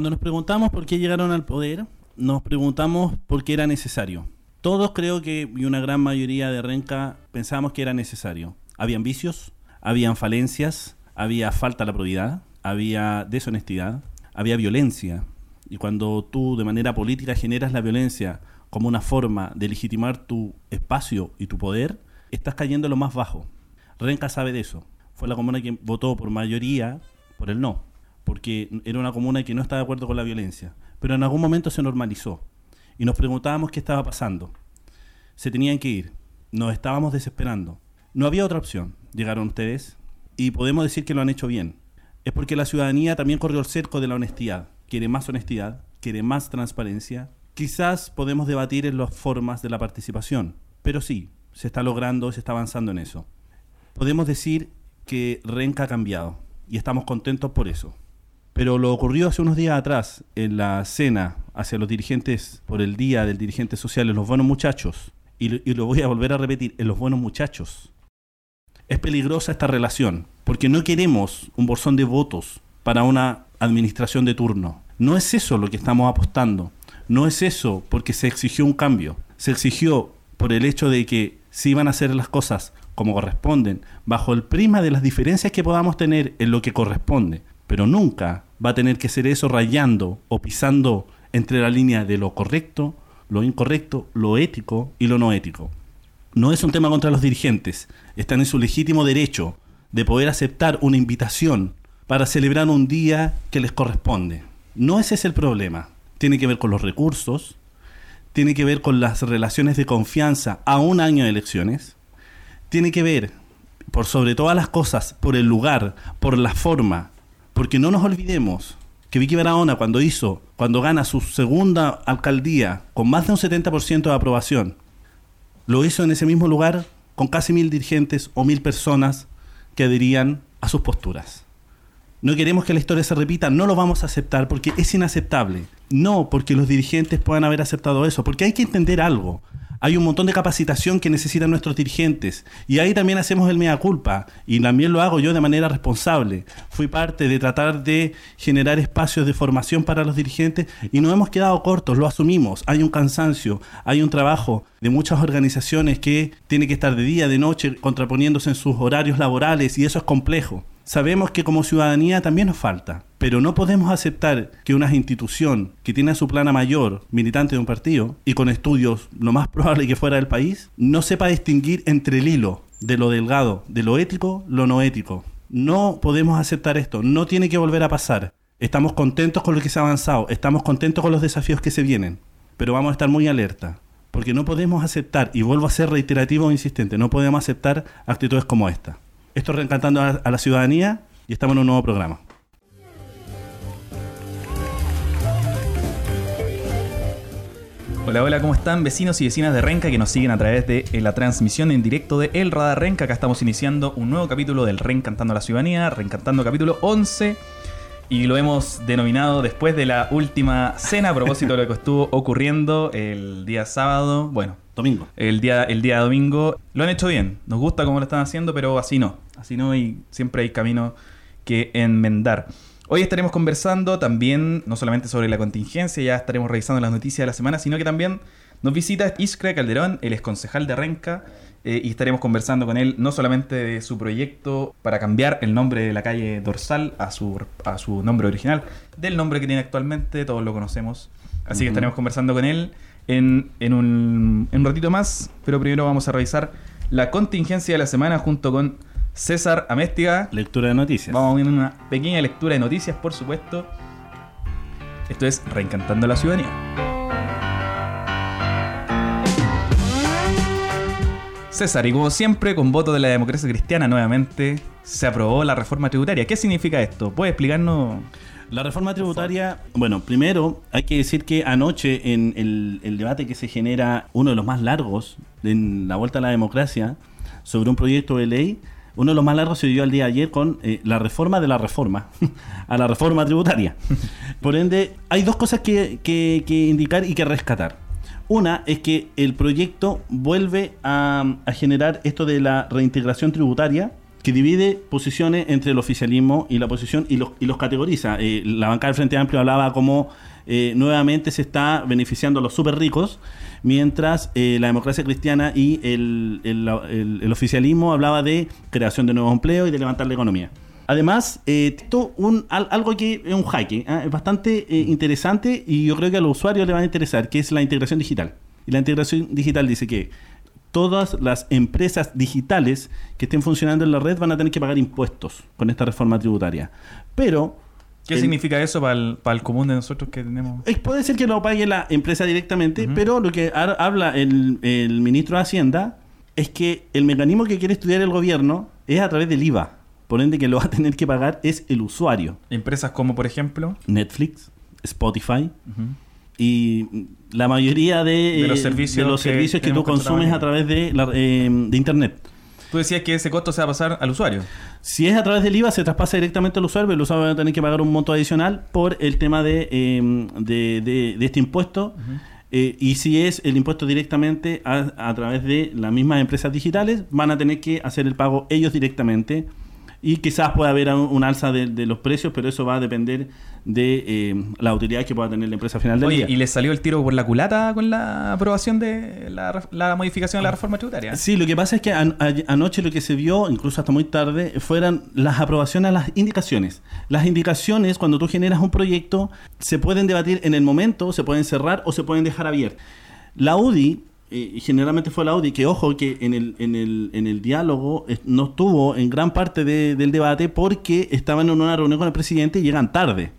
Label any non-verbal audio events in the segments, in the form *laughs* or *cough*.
Cuando nos preguntamos por qué llegaron al poder, nos preguntamos por qué era necesario. Todos creo que, y una gran mayoría de Renca, pensamos que era necesario. Habían vicios, habían falencias, había falta de la probidad, había deshonestidad, había violencia. Y cuando tú de manera política generas la violencia como una forma de legitimar tu espacio y tu poder, estás cayendo en lo más bajo. Renca sabe de eso. Fue la comuna que votó por mayoría por el no, porque era una comuna que no estaba de acuerdo con la violencia. Pero en algún momento se normalizó y nos preguntábamos qué estaba pasando. Se tenían que ir, nos estábamos desesperando. No había otra opción. Llegaron ustedes y podemos decir que lo han hecho bien. Es porque la ciudadanía también corrió el cerco de la honestidad. Quiere más honestidad, quiere más transparencia. Quizás podemos debatir en las formas de la participación, pero sí, se está logrando, se está avanzando en eso. Podemos decir que Renca ha cambiado y estamos contentos por eso. Pero lo ocurrido hace unos días atrás en la cena hacia los dirigentes por el Día del Dirigente Social en los buenos muchachos, y, y lo voy a volver a repetir, en los buenos muchachos, es peligrosa esta relación, porque no queremos un bolsón de votos para una administración de turno. No es eso lo que estamos apostando. No es eso porque se exigió un cambio. Se exigió por el hecho de que se iban a hacer las cosas como corresponden, bajo el prima de las diferencias que podamos tener en lo que corresponde. Pero nunca va a tener que ser eso rayando o pisando entre la línea de lo correcto, lo incorrecto, lo ético y lo no ético no es un tema contra los dirigentes. Están en su legítimo derecho de poder aceptar una invitación para celebrar un día que les corresponde. No ese es el problema. Tiene que ver con los recursos, tiene que ver con las relaciones de confianza a un año de elecciones, tiene que ver, por sobre todas las cosas, por el lugar, por la forma, porque no nos olvidemos que Vicky Barahona cuando hizo, cuando gana su segunda alcaldía con más de un 70% de aprobación, lo hizo en ese mismo lugar con casi mil dirigentes o mil personas que adherían a sus posturas. No queremos que la historia se repita, no lo vamos a aceptar porque es inaceptable. No porque los dirigentes puedan haber aceptado eso, porque hay que entender algo hay un montón de capacitación que necesitan nuestros dirigentes. Y ahí también hacemos el mea culpa. Y también lo hago yo de manera responsable. Fui parte de tratar de generar espacios de formación para los dirigentes y nos hemos quedado cortos, lo asumimos. Hay un cansancio, hay un trabajo de muchas organizaciones que tiene que estar de día, de noche, contraponiéndose en sus horarios laborales y eso es complejo. Sabemos que como ciudadanía también nos falta, pero no podemos aceptar que una institución que tiene a su plana mayor, militante de un partido, y con estudios lo más *laughs* probable que fuera del país, no sepa distinguir entre el hilo de lo delgado, de lo ético, lo no ético. No podemos aceptar esto, no tiene que volver a pasar. Estamos contentos con lo que se ha avanzado, estamos contentos con los desafíos que se vienen, pero vamos a estar muy alerta, porque no podemos aceptar, y vuelvo a ser reiterativo e insistente, no podemos aceptar actitudes como esta. Esto es Reencantando a, la Ciudadanía y estamos en un nuevo programa. Hola, hola, ¿cómo están vecinos y vecinas de Renca que nos siguen a través de eh, la transmisión en directo de El Radar Renca? Acá estamos iniciando un nuevo capítulo del Reencantando a la Ciudadanía, Reencantando capítulo 11. Y lo hemos denominado después de la última cena a propósito de lo que estuvo ocurriendo el día sábado. Bueno, Domingo. El día, el día domingo. Lo han hecho bien. Nos gusta cómo lo están haciendo, pero así no. Así no y siempre hay camino que enmendar. Hoy estaremos conversando también, no solamente sobre la contingencia, ya estaremos revisando las noticias de la semana, sino que también nos visita Iskra Calderón, el ex concejal de Renca, eh, y estaremos conversando con él no solamente de su proyecto para cambiar el nombre de la calle Dorsal a su, a su nombre original, del nombre que tiene actualmente, todos lo conocemos. Así que estaremos conversando con él en, un, ratito más, pero primero vamos a revisar la contingencia de la semana junto con César Améstica. Lectura de noticias. Vamos a una pequeña lectura de noticias, por supuesto. Esto es Reencantando la Ciudadanía. César, y como siempre, con voto de la democracia cristiana nuevamente, se aprobó la reforma tributaria. ¿Qué significa esto? ¿Puede explicarnos? La reforma tributaria, bueno, primero hay que decir que anoche en el, debate que se genera, uno de los más largos en la vuelta a la democracia, sobre un proyecto de ley, uno de los más largos se dio al día de ayer con eh, la reforma de la reforma, *laughs* a la reforma tributaria. Por ende, hay dos cosas que, que, indicar y que rescatar. Una es que el proyecto vuelve a, generar esto de la reintegración tributaria que divide posiciones entre el oficialismo y la oposición y los, y los categoriza. Eh, la bancada del Frente Amplio hablaba como eh, nuevamente se está beneficiando a los súper ricos, mientras eh, la democracia cristiana y el- el- el oficialismo hablaba de creación de nuevos empleos y de levantar la economía. Además, eh, esto un, al- algo que es un jaque, ¿ah? es bastante eh, interesante y yo creo que a los usuarios les va a interesar, que es la integración digital. Y la integración digital dice que todas las empresas digitales que estén funcionando en la red van a tener que pagar impuestos con esta reforma tributaria. Pero... ¿Qué el- significa eso para el, para el común de nosotros que tenemos? eh, Puede ser que lo pague la empresa directamente, pero lo que ha- habla el, el ministro de Hacienda es que el mecanismo que quiere estudiar el gobierno es a través del IVA. Por ende, que lo va a tener que pagar es el usuario. Empresas como, por ejemplo, Netflix, Spotify y la mayoría de, De los eh, servicios de los que servicios que, tú consumes a través de, la- eh, de Internet. tú decías que ese costo se va a pasar al usuario. Si es a través del IVA, se traspasa directamente al usuario, pero el usuario va a tener que pagar un monto adicional por el tema de, eh, de, de- de este impuesto. Eh, y si es el impuesto directamente a, a través de las mismas empresas digitales, van a tener que hacer el pago ellos directamente. Y quizás pueda haber un, un alza de, de los precios, pero eso va a depender de eh, la utilidad que pueda tener la empresa final del Oye, día. ¿y le salió el tiro por la culata con la aprobación de la, la modificación de la reforma tributaria? Sí, lo que pasa es que an- a- anoche lo que se vio, incluso hasta muy tarde, fueron las aprobaciones a las indicaciones. Las indicaciones, cuando tú generas un proyecto, se pueden debatir en el momento, se pueden cerrar o se pueden dejar abiertas. La UDI, eh, generalmente fue la UDI, que ojo que en el, en el, en el diálogo eh, no estuvo en gran parte de- del debate porque estaban en una reunión con el presidente y llegan tarde.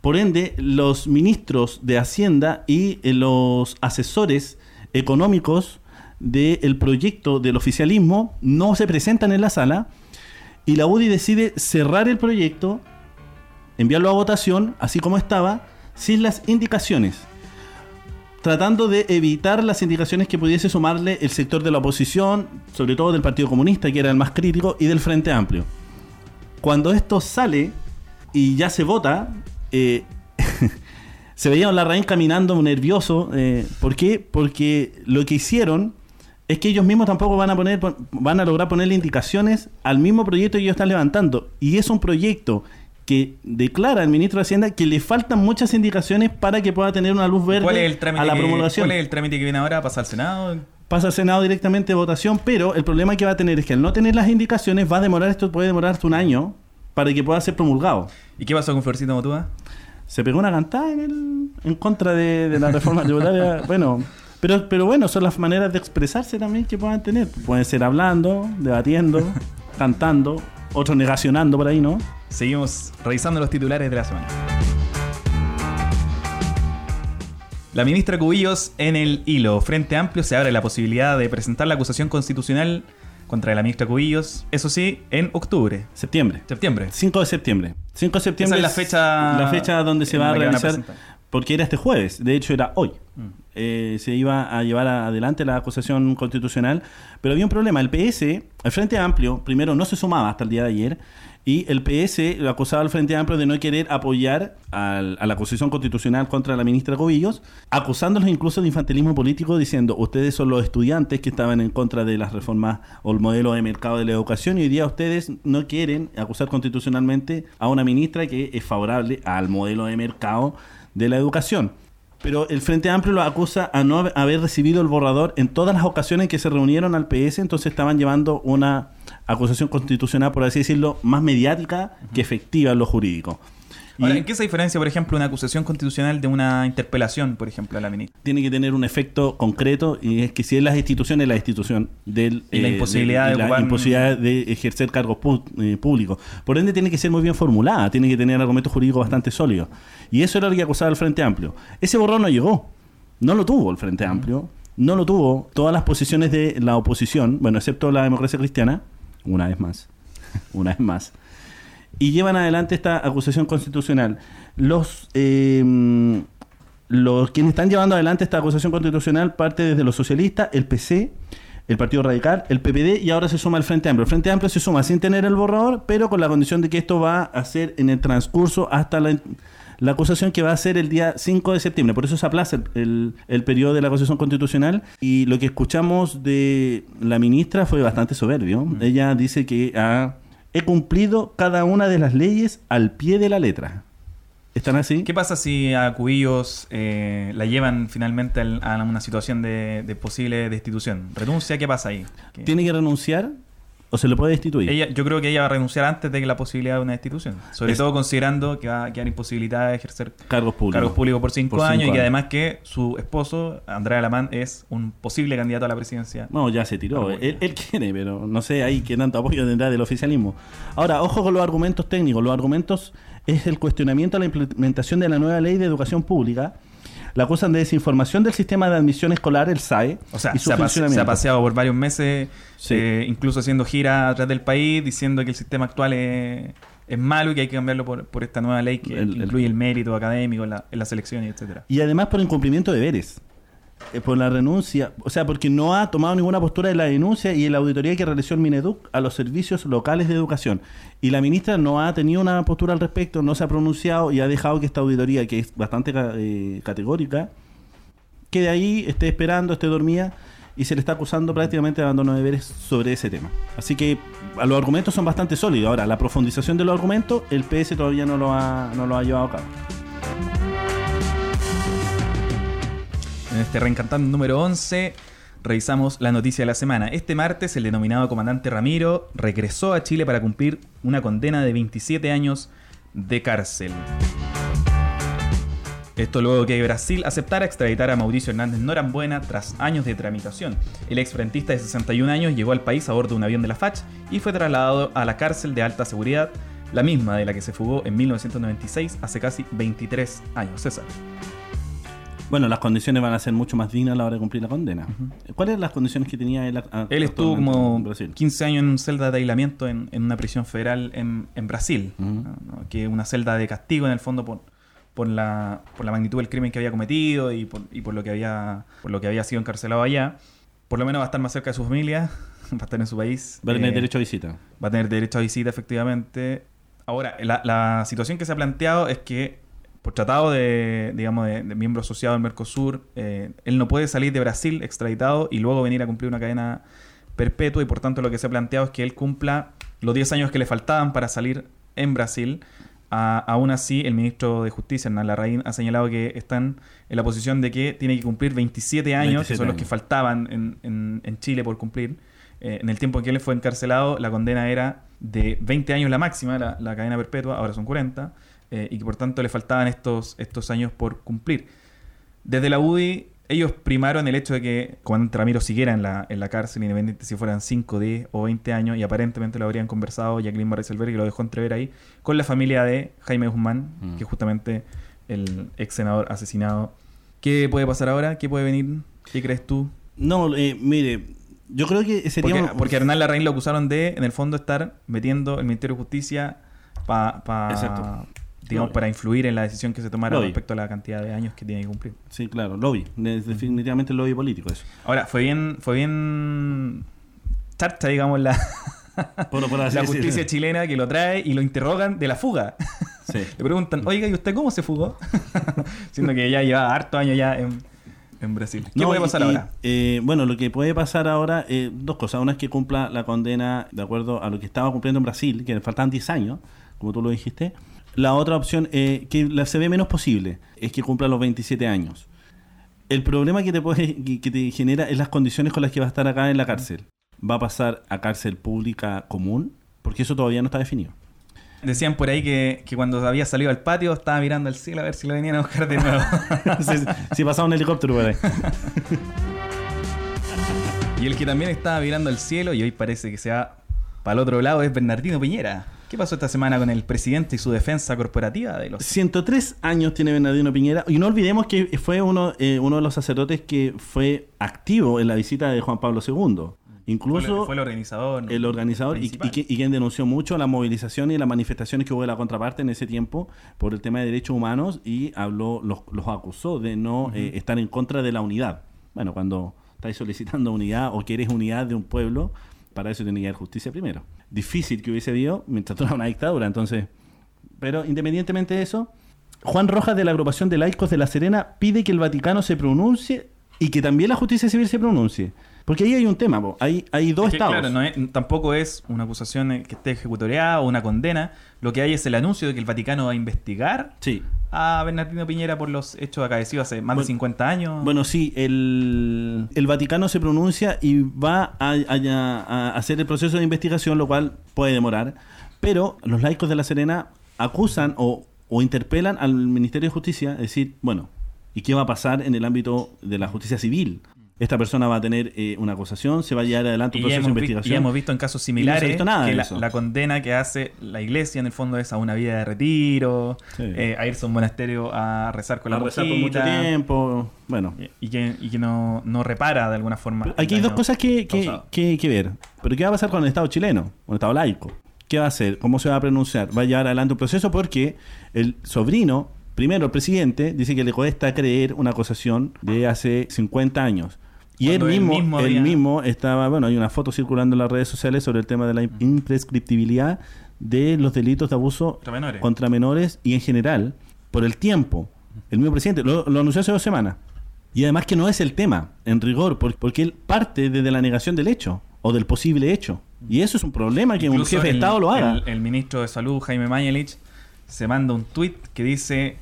Por ende, los ministros de Hacienda y eh, los asesores económicos del proyecto del oficialismo no se presentan en la sala y la UDI decide cerrar el proyecto, enviarlo a votación, así como estaba, sin las indicaciones, tratando de evitar las indicaciones que pudiese sumarle el sector de la oposición, sobre todo del Partido Comunista, que era el más crítico, y del Frente Amplio. Cuando esto sale y ya se vota, eh, *laughs* se veía a Larraín caminando nervioso. eh, ¿Por qué? Porque lo que hicieron es que ellos mismos tampoco van a poner van a lograr ponerle indicaciones al mismo proyecto que ellos están levantando. Y es un proyecto que declara el ministro de Hacienda que le faltan muchas indicaciones para que pueda tener una luz verde ¿Cuál es el trámite a la que- promulgación. ¿Cuál es el trámite que viene ahora? ¿Pasa al Senado? Pasa al Senado directamente de votación, pero el problema que va a tener es que al no tener las indicaciones va a demorar, esto puede demorar hasta un año para que pueda ser promulgado. ¿Y qué pasó con Florcito Motúa? se pegó una cantada en, el- en contra de, de la reforma tributaria. *laughs* bueno, pero, pero bueno, son las maneras de expresarse también que puedan tener. Pueden ser hablando, debatiendo, *laughs* cantando, otros negacionando por ahí, ¿no? Seguimos revisando los titulares de la semana. La ministra Cubillos en el hilo. Frente Amplio se abre la posibilidad de presentar la acusación constitucional contra la ministra Cubillos, eso sí, en octubre, Septiembre. septiembre. 5 de septiembre. 5 de septiembre Esa es la fecha la fecha donde se va a realizar. porque era este jueves, de hecho era hoy. Mm. Eh, se iba a llevar adelante la acusación constitucional, pero había un problema. El PS, el Frente Amplio, primero no se sumaba hasta el día de ayer, y el PS lo acusaba al Frente Amplio de no querer apoyar al- a la acusación constitucional contra la ministra Cobillos, acusándolos incluso de infantilismo político, diciendo, ustedes son los estudiantes que estaban en contra de las reformas o el modelo de mercado de la educación, y hoy día ustedes no quieren acusar constitucionalmente a una ministra que es favorable al modelo de mercado de la educación. Pero el Frente Amplio lo acusa a no haber recibido el borrador en todas las ocasiones en que se reunieron al PS, entonces estaban llevando una acusación constitucional, por así decirlo, más mediática que efectiva en lo jurídico. Ahora, ¿en qué se diferencia, por ejemplo, una acusación constitucional de una interpelación, por ejemplo, a la ministra? tiene que tener un efecto concreto y es que si es las instituciones, la institución del Y la eh, imposibilidad de la ocupar- imposibilidad de ejercer cargos eh, públicos. Por ende tiene que ser muy bien formulada, tiene que tener argumentos jurídicos bastante sólidos. Y eso era lo que acusaba el Frente Amplio. Ese borrón no llegó. No lo tuvo el Frente Amplio. No lo tuvo todas las posiciones de la oposición, bueno, excepto la democracia cristiana, una vez más. *laughs* una vez más y llevan adelante esta acusación constitucional. Los, eh, los quienes están llevando adelante esta acusación constitucional parte desde los socialistas, el PC, el Partido Radical, el PPD y ahora se suma el Frente Amplio. El Frente Amplio se suma sin tener el borrador, pero con la condición de que esto va a ser en el transcurso hasta la, la acusación que va a ser el día 5 de septiembre. Por eso se aplaza el, el, el periodo de la acusación constitucional. Y lo que escuchamos de la ministra fue bastante soberbio. Ella dice que ha, he cumplido cada una de las leyes al pie de la letra. ¿Están así? ¿Qué pasa si a Cubillos eh, la llevan finalmente al- a una situación de, de posible destitución? ¿Renuncia? ¿Qué pasa ahí? ¿Qué- ¿Tiene que renunciar o se le puede destituir? Ella, yo creo que ella va a renunciar antes de que la posibilidad de una destitución. Sobre Es- todo considerando que va a quedar imposibilitada de ejercer Cargos públicos. cargos públicos por cinco, Por cinco años, y que además que su esposo, Andrea Alamán, es un posible candidato a la presidencia. No, ya se tiró. Él, él quiere, pero no sé ahí qué tanto apoyo tendrá del oficialismo. Ahora, ojo con los argumentos técnicos. Los argumentos es el cuestionamiento a la implementación de la nueva ley de educación pública. La acusan de desinformación del sistema de admisión escolar, el SAE, O sea, y su se ha, se ha paseado por varios meses, Sí. eh, incluso haciendo gira atrás del país, diciendo que el sistema actual es, es malo y que hay que cambiarlo por, por esta nueva ley que El- el- incluye el mérito académico en, la- en las elecciones, etcétera. Y además por incumplimiento de deberes. Eh, por la renuncia, o sea, porque no ha tomado ninguna postura de la denuncia y en la auditoría que realizó el Mineduc a los servicios locales de educación. Y la ministra no ha tenido una postura al respecto, no se ha pronunciado y ha dejado que esta auditoría, que es bastante eh, categórica, quede ahí, esté esperando, esté dormida y se le está acusando prácticamente de abandono de deberes sobre ese tema. Así que a los argumentos son bastante sólidos. Ahora, la profundización de los argumentos, el PS todavía no lo ha, no lo ha llevado a cabo. En este reencantando número 11 revisamos la noticia de la semana. Este martes el denominado comandante Ramiro regresó a Chile para cumplir una condena de 27 años de cárcel. Esto luego que Brasil aceptara extraditar a Mauricio Hernández Norambuena tras años de tramitación. El exfrentista de 61 años llegó al país a bordo de un avión de la FACH y fue trasladado a la cárcel de alta seguridad, la misma de la que se fugó en 1996 hace casi 23 años. César. Bueno, las condiciones van a ser mucho más dignas a la hora de cumplir la condena. ¿Cuáles eran las condiciones que tenía él? a- Él estuvo como en Brasil? 15 años en una celda de aislamiento en, en una prisión federal en, en Brasil, que es una celda de castigo en el fondo por, por, la, por la magnitud del crimen que había cometido y por, y por lo que había por lo que había sido encarcelado allá. Por lo menos va a estar más cerca de su familia, *laughs* va a estar en su país. Va a tener Eh, derecho a visita. va a tener derecho a visita, efectivamente. Ahora, la, la situación que se ha planteado es que por tratado de, digamos, de, de miembro asociado al Mercosur, eh, él no puede salir de Brasil extraditado y luego venir a cumplir una cadena perpetua y por tanto lo que se ha planteado es que él cumpla los 10 años que le faltaban para salir en Brasil. A- aún así, el ministro de Justicia, Hernán Larraín, ha señalado que están en la posición de que tiene que cumplir 27 años, que 27 son los que faltaban en, en- en Chile por cumplir. Eh, en el tiempo en que él fue encarcelado, la condena era de 20 años la máxima, la, la cadena perpetua, ahora son 40, eh, y que por tanto le faltaban estos, estos años por cumplir. Desde la UDI, ellos primaron el hecho de que comandante Ramiro siguiera en la, en la cárcel, independiente si fueran 5, 10 o 20 años, y aparentemente lo habrían conversado Jacqueline Barriselberg, que lo dejó entrever ahí, con la familia de Jaime Guzmán, Mm. que es justamente el ex senador asesinado. ¿Qué puede pasar ahora? ¿Qué puede venir? ¿Qué crees tú? No, eh, mire, yo creo que sería... Porque, un- porque a Hernán Larraín lo acusaron de, en el fondo, estar metiendo el Ministerio de Justicia pa- Exacto. pa- digamos, Lobby. para influir en la decisión que se tomara Lobby. respecto a la cantidad de años que tiene que cumplir. Sí, claro, lobby. De- Definitivamente el lobby político eso. Ahora, fue bien, fue bien charcha, digamos, la, *laughs* Por, por así la justicia chilena que lo trae y lo interrogan de la fuga. Sí. *laughs* Le preguntan, oiga, ¿y usted cómo se fugó? *laughs* Siendo que ya lleva harto años ya en, en Brasil. ¿Qué No, puede pasar y, ahora? eh, bueno, lo que puede pasar ahora, eh, dos cosas. Una es que cumpla la condena de acuerdo a lo que estaba cumpliendo en Brasil, que le faltan 10 años, como tú lo dijiste. La otra opción, eh, que la se ve menos posible, es que cumpla los 27 años. El problema que te, puede, que te genera es las condiciones con las que va a estar acá en la cárcel. ¿Va a pasar a cárcel pública común? Porque eso todavía no está definido. Decían por ahí que, que cuando había salido al patio estaba mirando al cielo a ver si lo venían a buscar de nuevo. *laughs* si, si pasaba un helicóptero por ahí. *laughs* y el que también estaba mirando al cielo y hoy parece que se va para el otro lado es Bernardino Piñera. ¿Qué pasó esta semana con el presidente y su defensa corporativa de los 103 años tiene Bernardino Piñera. Y no olvidemos que fue uno, eh, uno de los sacerdotes que fue activo en la visita de Juan Pablo II. Incluso fue, el- fue el organizador. ¿no? el organizador y, quien denunció mucho las movilizaciones y las manifestaciones que hubo de la contraparte en ese tiempo por el tema de derechos humanos y habló los, los acusó de no eh, estar en contra de la unidad. Bueno, cuando estáis solicitando unidad o quieres unidad de un pueblo, para eso tiene que haber justicia primero. Difícil que hubiese habido mientras *laughs* era una dictadura, entonces. Pero independientemente de eso, Juan Rojas de la agrupación de laicos de La Serena pide que el Vaticano se pronuncie y que también la justicia civil se pronuncie. Porque ahí hay un tema, po. Hay, hay dos Es que, estados. claro, no es- tampoco es una acusación que esté ejecutoriada o una condena. Lo que hay es el anuncio de que el Vaticano va a investigar Sí. a Bernardino Piñera por los hechos acaecidos hace más Bueno, de 50 años. Bueno, sí, el, el Vaticano se pronuncia y va a, a- a hacer el proceso de investigación, lo cual puede demorar. Pero los laicos de La Serena acusan o, o interpelan al Ministerio de Justicia, es decir, bueno, ¿y qué va a pasar en el ámbito de la justicia civil? Esta persona va a tener eh, una acusación, se va a llevar adelante un y proceso de y investigación. ya hemos visto en casos no similares visto nada que la, condena que hace la iglesia en el fondo es a una vida de retiro, Sí. eh, a irse a un monasterio a rezar con a la rezar por mucho tiempo. Bueno, y que, y que no, no repara de alguna forma. Pero Aquí hay dos cosas que, que, que- que ver. Pero ¿qué va a pasar con el Estado chileno? Con el Estado laico. ¿Qué va a hacer? ¿Cómo se va a pronunciar? ¿Va a llevar adelante un proceso? Porque el sobrino, primero el presidente, dice que le cuesta creer una acusación de hace 50 años. Y él mismo, él mismo estaba, bueno, hay una foto circulando en las redes sociales sobre el tema de la imprescriptibilidad de los delitos de abuso Contra menores. contra menores y en general por el tiempo. El mismo presidente lo, lo anunció hace dos semanas. Y además que no es el tema, en rigor, por- porque él parte desde la negación del hecho o del posible hecho. Y eso es un problema que un jefe de Estado lo haga. El, el ministro de Salud, Jaime Mañalich, se manda un tuit que dice: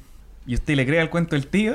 ¿Y usted le cree al cuento del tío?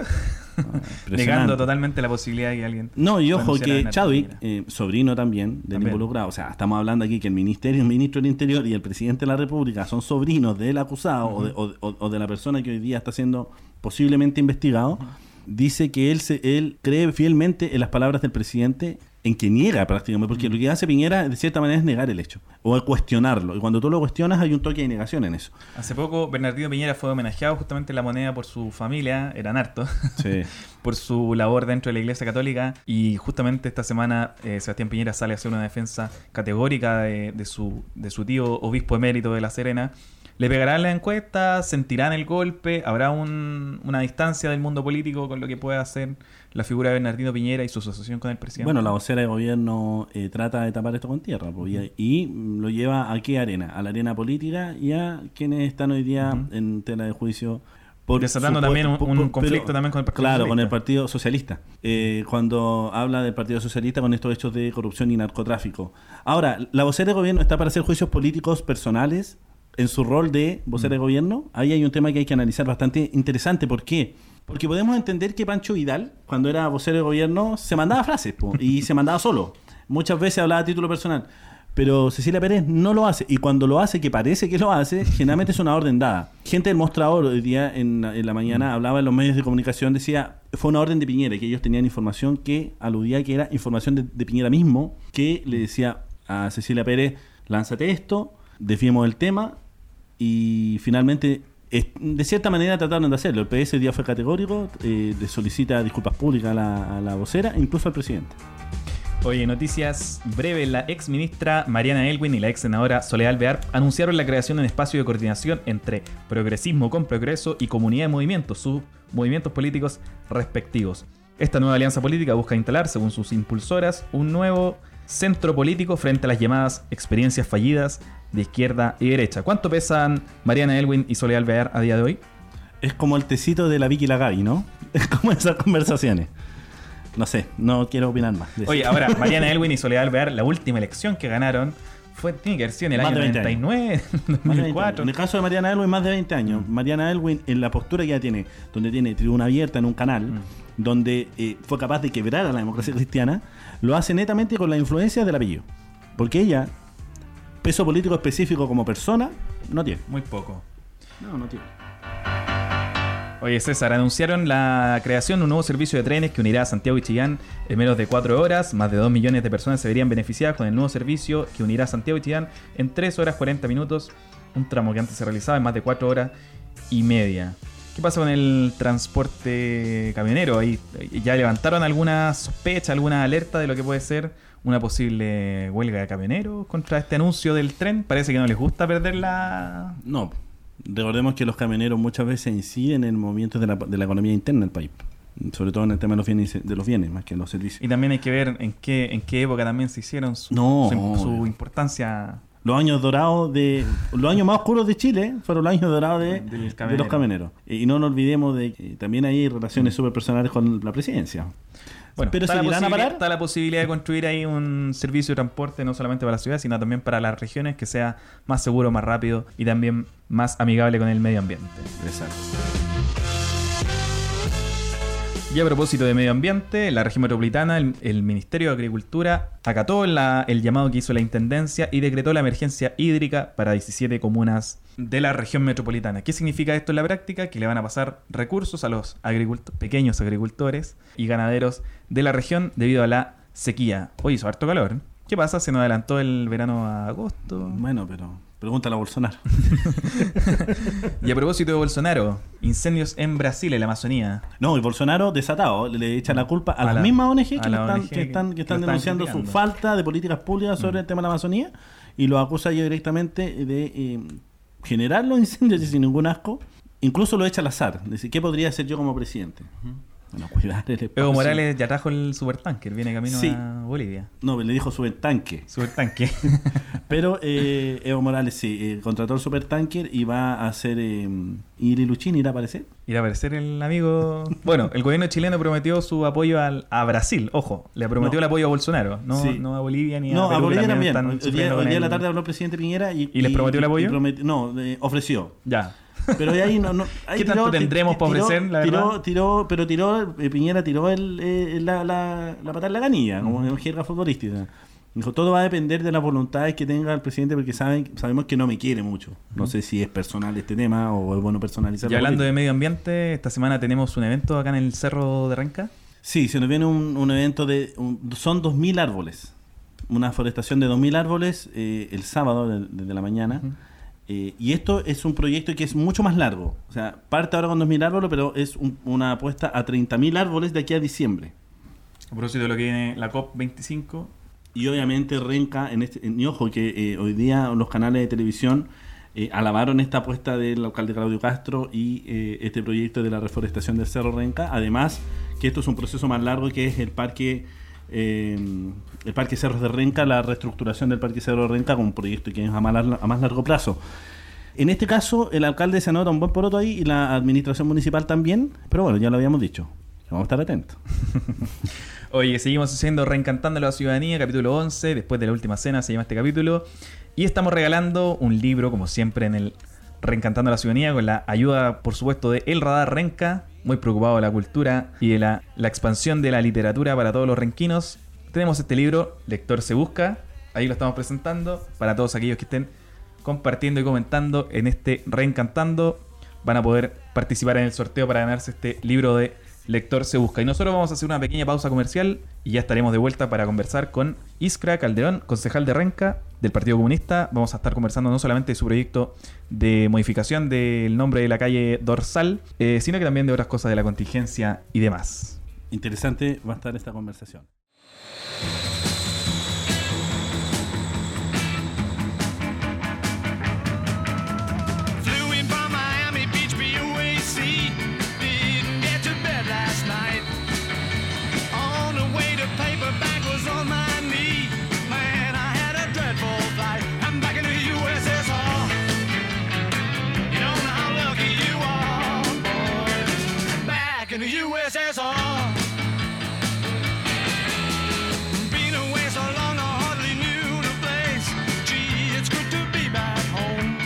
*laughs* Negando totalmente la posibilidad de que alguien. No, y ojo que Chadwick, eh, sobrino también del También. involucrado, o sea, estamos hablando aquí que el ministerio, el ministro del Interior y el presidente de la República son sobrinos del acusado o, de, o- o- o de la persona que hoy día está siendo posiblemente investigado, dice que él, se, él cree fielmente en las palabras del presidente en que niega prácticamente, porque lo que hace Piñera de cierta manera es negar el hecho o cuestionarlo, y cuando tú lo cuestionas hay un toque de negación en eso. Hace poco, Bernardino Piñera fue homenajeado justamente en la moneda por su familia, eran hartos, *laughs* Sí. por su labor dentro de la Iglesia Católica. Y justamente esta semana, eh, Sebastián Piñera sale a hacer una defensa categórica de, de su, de su tío obispo emérito de La Serena. ¿Le pegarán la encuesta? ¿Sentirán el golpe? ¿Habrá un- una distancia del mundo político con lo que pueda hacer la figura de Bernardino Piñera y su asociación con el presidente? Bueno, la vocera de gobierno eh, trata de tapar esto con tierra po, y, y, lo lleva a qué arena, a la arena política y a quienes están hoy día en tela de juicio. Desatando supuesto- también un- por- un por- conflicto también con el Partido Claro, con el. Partido Socialista. Eh, cuando habla del Partido Socialista con estos hechos de corrupción y narcotráfico. Ahora, la vocera de gobierno está para hacer juicios políticos personales en su rol de vocera Mm. de gobierno. Ahí hay un tema que hay que analizar bastante interesante. ¿Por qué? Porque podemos entender que Pancho Vidal, cuando era vocero de gobierno, se mandaba frases po, y se mandaba solo. Muchas veces hablaba a título personal. Pero Cecilia Pérez no lo hace. Y cuando lo hace, que parece que lo hace, generalmente es una orden dada. Gente del mostrador hoy día en, en la mañana hablaba en los medios de comunicación, decía, fue una orden de Piñera, que ellos tenían información que aludía que era información de, de Piñera mismo, que le decía a Cecilia Pérez, lánzate esto, desviemos el tema, y finalmente, de cierta manera trataron de hacerlo. El PS día fue categórico, eh, le solicita disculpas públicas a la, a la vocera, e incluso al presidente. Oye, noticias breves. La ex ministra Mariana Elwin y la ex senadora Soledad Alvear anunciaron la creación de un espacio de coordinación entre progresismo con progreso y comunidad de movimientos, sus movimientos políticos respectivos. Esta nueva alianza política busca instalar, según sus impulsoras, un nuevo centro político frente a las llamadas experiencias fallidas de izquierda y derecha. ¿Cuánto pesan Mariana Elwin y Soledad Alvear a día de hoy? Es como el tecito de la Vicky y la Gaby, ¿no? *laughs* Es como esas conversaciones. No sé, no quiero opinar más. Oye, ahora, *laughs* Mariana Elwin y Soledad Alvear, la última elección que ganaron fue, haber sido en el Más año de 20 años. 99, *laughs* Más de 20 2004. años. En el caso de Mariana Elwin, más de 20 años. Mariana Elwin, en la postura que ya tiene, donde tiene tribuna abierta en un canal, Mm. donde eh, fue capaz de quebrar a la democracia cristiana, lo hace netamente con la influencia del apellido. Porque ella, peso político específico como persona, no tiene. Muy poco. No, no tiene. Oye, César, anunciaron la creación de un nuevo servicio de trenes que unirá a Santiago y Chillán en menos de 4 horas. Más de 2 millones de personas se verían beneficiadas con el nuevo servicio que unirá a Santiago y Chillán en 3 horas 40 minutos. Un tramo que antes se realizaba en más de 4 horas y media. ¿Qué pasa con el transporte camionero? Ahí ya levantaron alguna sospecha, alguna alerta de lo que puede ser una posible huelga de camioneros contra este anuncio del tren. Parece que no les gusta perder la, No. Recordemos que los camioneros muchas veces inciden en movimientos de la, de la economía interna del país. sobre todo en el tema de los bienes, de los bienes más que en los servicios. Y también hay que ver en qué, en qué época también se hicieron su, No, su, su obvio. importancia. Los años dorados de. Los años más oscuros de Chile fueron los años dorados de, los camioneros. Y no nos olvidemos de que también hay relaciones súper personales con la presidencia. Bueno, Pero está, se la a parar. está la posibilidad de construir ahí un servicio de transporte no solamente para la ciudad, sino también para las regiones que sea más seguro, más rápido y también más amigable con el medio ambiente. Exacto. Y a propósito de medio ambiente, la región metropolitana, el, Ministerio de Agricultura acató la- el llamado que hizo la Intendencia y decretó la emergencia hídrica para 17 comunas de la región metropolitana. ¿Qué significa esto en la práctica? Que le van a pasar recursos a los pequeños agricultores y ganaderos de la región debido a la sequía. Hoy hizo harto calor. ¿Qué pasa? Se nos adelantó el verano a agosto. Bueno, pero pregúntale a Bolsonaro. *laughs* Y a propósito de Bolsonaro, incendios en Brasil, en la Amazonía. No, y Bolsonaro desatado le echa la culpa a, A las la- mismas ONG que, están, ONG que están, que están denunciando su falta de políticas públicas sobre Mm. el tema de la Amazonía y lo acusa yo directamente de eh, generar los incendios sin ningún asco. Incluso lo echa al azar. Dice, ¿qué podría hacer yo como presidente? Bueno, cuidar el espacio. Evo Morales ya trajo el supertanker, viene camino Sí. a Bolivia. No, le dijo supertanque. Supertanque. *laughs* Pero eh, Evo Morales sí, eh, contrató el supertanker y va a hacer... Eh, ¿Ir y Luchín irá a aparecer? Ir a aparecer el amigo. Bueno, el gobierno chileno prometió su apoyo al, a Brasil, ojo, le prometió No. el apoyo a Bolsonaro, no, Sí. no a Bolivia ni a No, a Perú, que Bolivia también. están Hoy día, hoy en la tarde habló el presidente Piñera y... ¿Y les prometió el apoyo? no, eh, ofreció. Ya. Pero de ahí no... no *laughs* ahí ¿Qué tanto tendremos para tiró- ofrecer, tiró, tiró, pero tiró, eh, Piñera tiró el, eh, la, la, la patada en la canilla, como en jerga futbolística. Dijo, todo va a depender de las voluntades que tenga el presidente porque saben, sabemos que no me quiere mucho. No sé si es personal este tema o es bueno personalizarlo. Y hablando de medio ambiente, esta semana tenemos un evento acá en el Cerro de Renca. Sí, se nos viene un, un evento de... un- son 2.000 árboles. Una forestación de 2.000 árboles eh, el sábado de- desde la mañana. Ujú. Eh, y esto es un proyecto que es mucho más largo. O sea, parte ahora con 2.000 árboles, pero es un- una apuesta a 30.000 árboles de aquí a diciembre. A propósito de lo que viene la COP25. Y obviamente Renca, en este, y ojo que eh, hoy día los canales de televisión eh, alabaron esta apuesta del alcalde Claudio Castro y eh, este proyecto de la reforestación del Cerro Renca. Además, que esto es un proceso más largo que es el parque el parque Cerros de Renca, la reestructuración del parque Cerro de Renca con un proyecto que es a más, a más largo plazo. En este caso, el alcalde se anota un buen poroto ahí y la administración municipal también, pero bueno, ya lo habíamos dicho. Vamos a estar atentos. *laughs* Oye, seguimos haciendo Reencantando a la Ciudadanía, capítulo 11, después de la última cena se llama este capítulo. Y estamos regalando un libro, como siempre, en el Reencantando a la Ciudadanía, con la ayuda, por supuesto, de El Radar Renca, muy preocupado de la cultura y de la, la expansión de la literatura para todos los renquinos. Tenemos este libro, Lector se busca, ahí lo estamos presentando, para todos aquellos que estén compartiendo y comentando en este Reencantando. Van a poder participar en el sorteo para ganarse este libro de Lector se busca. Y nosotros vamos a hacer una pequeña pausa comercial y ya estaremos de vuelta para conversar con Iskra Calderón, concejal de Renca del Partido Comunista. Vamos a estar conversando no solamente de su proyecto de modificación del nombre de la calle Dorsal, eh, sino que también de otras cosas de la contingencia y demás. Interesante va a estar esta conversación. USSR. Been away so long, I hardly knew the place. Gee, it's good to be back home.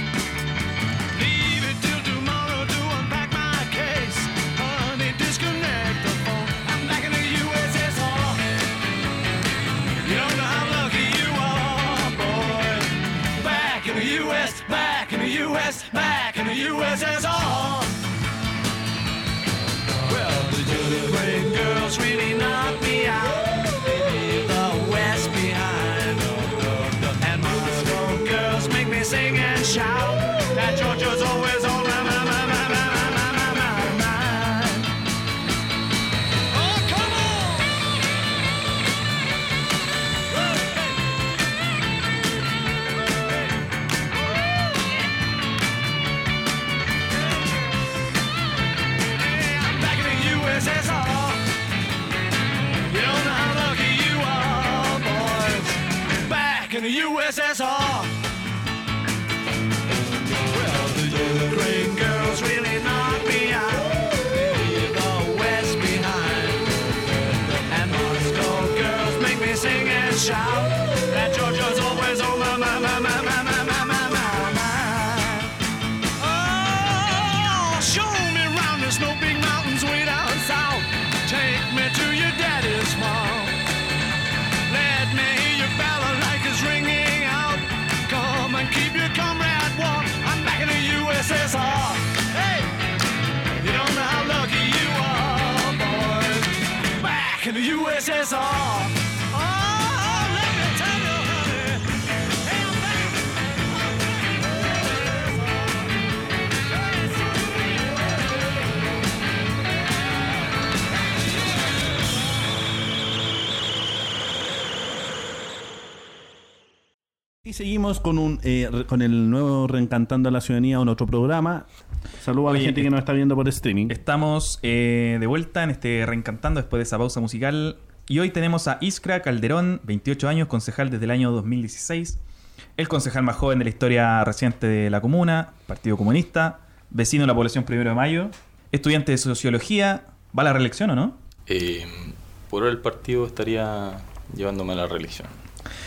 Leave it till tomorrow to unpack my case. Honey, disconnect the phone. I'm back in the USSR. You don't know how lucky you are, boy. Back in the US, back in the US, back in the USSR. Y seguimos con un eh, con el nuevo Reencantando a la Ciudadanía, un otro programa. Saludos a la Oye, gente que nos está viendo por streaming. Estamos eh, de vuelta en este Reencantando después de esa pausa musical. Y hoy tenemos a Iskra Calderón, 28 años, concejal desde el año 2016. El concejal más joven de la historia reciente de la comuna, Partido Comunista, vecino de la población Primero de Mayo, estudiante de Sociología. ¿Va a la reelección o no? Eh, por ahora el partido estaría llevándome a la reelección.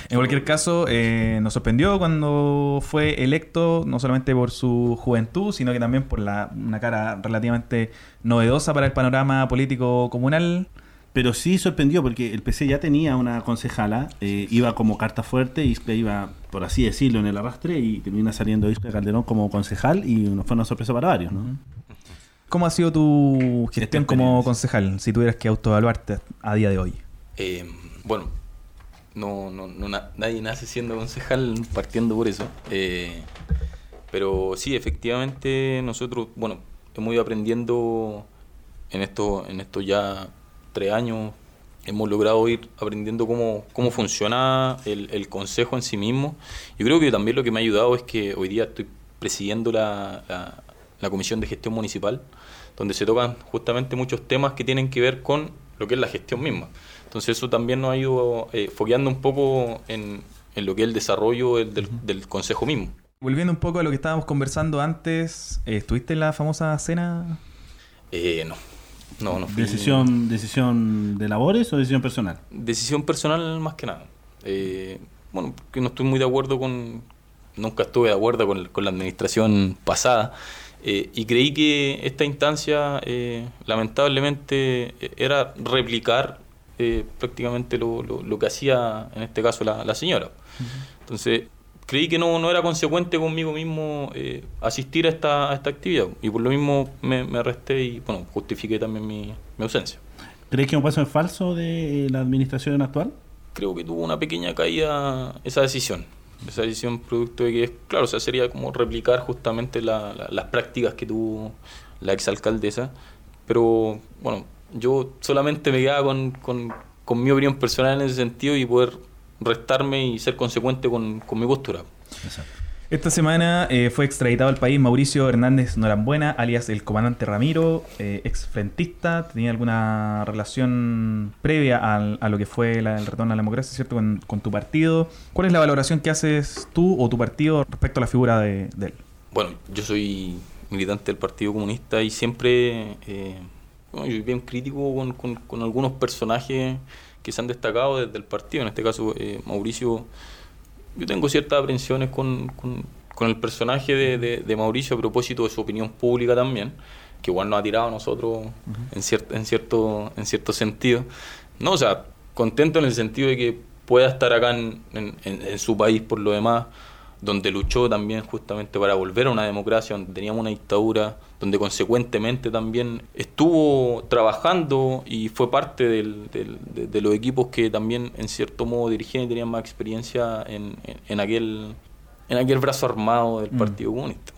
En cualquier caso, eh, nos sorprendió cuando fue electo, no solamente por su juventud, sino que también por la, una cara relativamente novedosa para el panorama político comunal. Pero sí sorprendió porque el PC ya tenía una concejala, eh, iba como carta fuerte, y iba, por así decirlo, en el arrastre y termina saliendo Isla Calderón como concejal y no fue una sorpresa para varios, ¿no? ¿Cómo ha sido tu gestión como concejal, si tuvieras que autoevaluarte a día de hoy? Eh, bueno, no, no, no na- nadie nace siendo concejal partiendo por eso. Eh, pero sí, efectivamente, nosotros, bueno, hemos ido aprendiendo en esto, en estos ya tres años, hemos logrado ir aprendiendo cómo, cómo funciona el, el consejo en sí mismo. Yo creo que también lo que me ha ayudado es que hoy día estoy presidiendo la, la- la Comisión de Gestión Municipal, donde se tocan justamente muchos temas que tienen que ver con lo que es la gestión misma. Entonces eso también nos ha ido eh, fogueando un poco en, en lo que es el desarrollo del, del- del consejo mismo. Volviendo un poco a lo que estábamos conversando antes, eh, ¿estuviste en la famosa cena? Eh, no, no, no fui- ¿Decisión, ¿Decisión de labores o decisión personal? Decisión personal más que nada. Eh, bueno, que no estoy muy de acuerdo con... Nunca estuve de acuerdo con, con la administración pasada. eh, y creí que esta instancia, eh, lamentablemente, era replicar eh, prácticamente lo, lo- lo que hacía, en este caso, la, la señora. Entonces, creí que no, no era consecuente conmigo mismo eh, asistir a esta, a esta actividad. Y por lo mismo me, me arresté y, bueno, justifiqué también mi, mi ausencia. ¿Crees que es un paso en falso de la administración actual? creo que tuvo una pequeña caída esa decisión. Esa decisión producto de que, claro, o sea, sería como replicar justamente la- la- las prácticas que tuvo la exalcaldesa. Pero bueno, yo solamente me quedaba con, con, con mi opinión personal en ese sentido y poder restarme y ser consecuente con, con mi postura. Esta semana eh, fue extraditado al país Mauricio Hernández Norambuena, alias el comandante Ramiro, eh, ex frentista. ¿Tenía alguna relación previa al- a lo que fue la- el retorno a la democracia, ¿cierto? Con, con tu partido. ¿Cuál es la valoración que haces tú o tu partido respecto a la figura de, de él? Bueno, yo soy militante del Partido Comunista y siempre eh, bueno, yo soy bien crítico con, con- con algunos personajes que se han destacado desde el partido. En este caso, eh, Mauricio, yo tengo ciertas aprensiones con, con- con el personaje de, de- de Mauricio a propósito de su opinión pública también, que igual nos ha tirado a nosotros en, cier- en, cierto, en cierto sentido. No, o sea, contento en el sentido de que pueda estar acá en, en- en- en su país por lo demás, donde luchó también justamente para volver a una democracia, donde teníamos una dictadura, donde consecuentemente también estuvo trabajando y fue parte del- del- de, de los equipos que también en cierto modo dirigían y tenían más experiencia en, en- en aquel, en aquel brazo armado del Mm. Partido Comunista.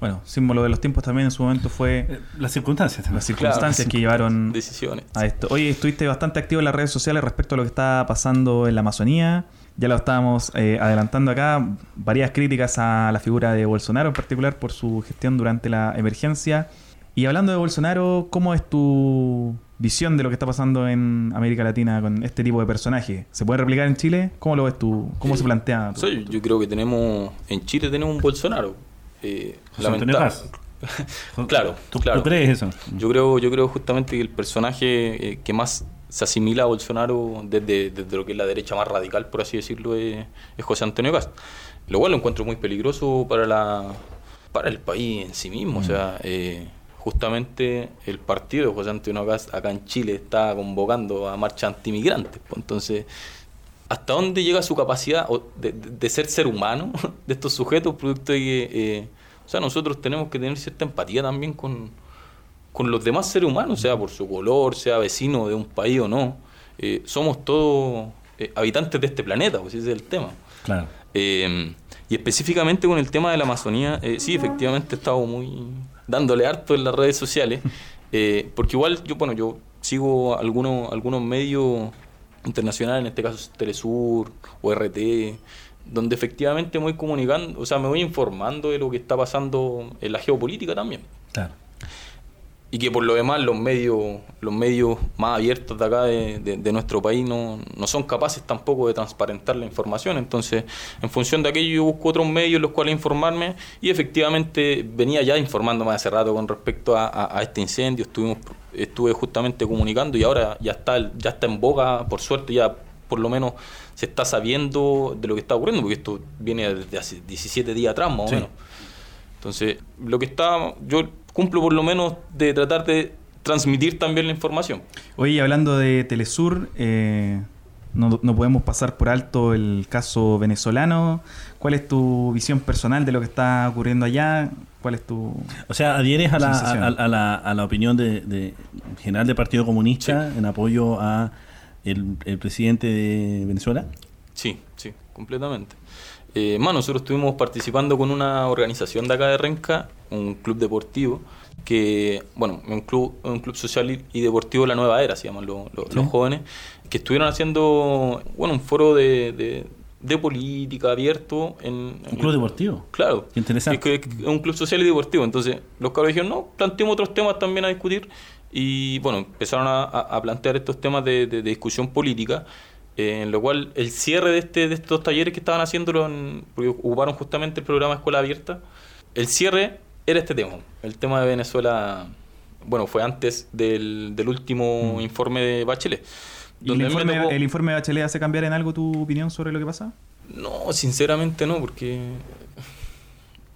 Bueno, símbolo de los tiempos también en su momento fue Eh, Las circunstancias. también. las circunstancias Claro. que llevaron Decisiones. a esto. Oye, estuviste bastante activo en las redes sociales respecto a lo que está pasando en la Amazonía. Ya lo estábamos eh, adelantando acá. Varias críticas a la figura de Bolsonaro, en particular por su gestión durante la emergencia. Y hablando de Bolsonaro, ¿cómo es tu visión de lo que está pasando en América Latina con este tipo de personaje? ¿Se puede replicar en Chile? ¿Cómo lo ves tú? ¿Cómo se plantea? Yo, yo creo que tenemos, en Chile tenemos un Bolsonaro. Eh, lamentable-. *laughs* Claro, ¿Tú, claro. tú crees eso? Yo creo, yo creo justamente que el personaje eh, que más se asimila a Bolsonaro desde, desde lo que es la derecha más radical, por así decirlo, es, es José Antonio Cast. Lo cual lo encuentro muy peligroso para la para el país en sí mismo. O sea, eh, justamente el partido de José Antonio Cast acá en Chile está convocando a marcha antimigrantes. pues, Entonces, ¿hasta dónde llega su capacidad de- de ser ser humano *laughs* de estos sujetos, producto de que, eh, o sea, nosotros tenemos que tener cierta empatía también con, con los demás seres humanos, sea por su color, sea vecino de un país o no. eh, somos todos eh, habitantes de este planeta, pues ese es el tema. Claro. Eh, y específicamente con el tema de la Amazonía, sí, efectivamente he estado muy dándole harto en las redes sociales, porque igual yo, bueno, yo sigo algunos, algunos medios internacionales, en este caso Telesur o RT, donde efectivamente me voy comunicando, o sea, me voy informando de lo que está pasando en la geopolítica también. Claro. Y que por lo demás los medios, los medios más abiertos de acá de, de- de nuestro país no, no son capaces tampoco de transparentar la información. Entonces, en función de aquello, yo busco otros medios en los cuales informarme y efectivamente venía ya informándome hace rato con respecto a, a- a este incendio. Estuvimos, estuve justamente comunicando y ahora ya está, ya está en boga, por suerte ya por lo menos se está sabiendo de lo que está ocurriendo, porque esto viene desde hace 17 días atrás más o Sí. menos. Entonces, lo que está, yo cumplo por lo menos de tratar de transmitir también la información. Oye, hablando de Telesur, eh, no, no podemos pasar por alto el caso venezolano. ¿Cuál es tu visión personal de lo que está ocurriendo allá? ¿Cuál es tu...? O sea, adhieres a la, a, a la, a la opinión de, de- general del Partido Comunista en apoyo a el, el presidente de Venezuela. Sí, sí, completamente. Eh, nosotros estuvimos participando con una organización de acá de Renca, un club deportivo, que, bueno, un club, un club social y- deportivo La Nueva Era, se llaman lo- lo- Sí. los jóvenes, que estuvieron haciendo, bueno, un foro de, de- de política abierto en... Un en- club deportivo. Claro. Qué interesante. Que- que- es un club social y deportivo. Entonces, los cabros dijeron, no, planteemos otros temas también a discutir. Y bueno, empezaron a, plantear estos temas de, de- de discusión política. Eh, en lo cual, el cierre de, este, de estos talleres que estaban haciéndolo, en- porque ocuparon justamente el programa Escuela Abierta, el cierre era este tema. El tema de Venezuela, bueno, fue antes del, del último informe de Bachelet. ¿Y el donde a mí me informe, tocó- ¿El informe de Bachelet hace cambiar en algo tu opinión sobre lo que pasa? No, sinceramente no, porque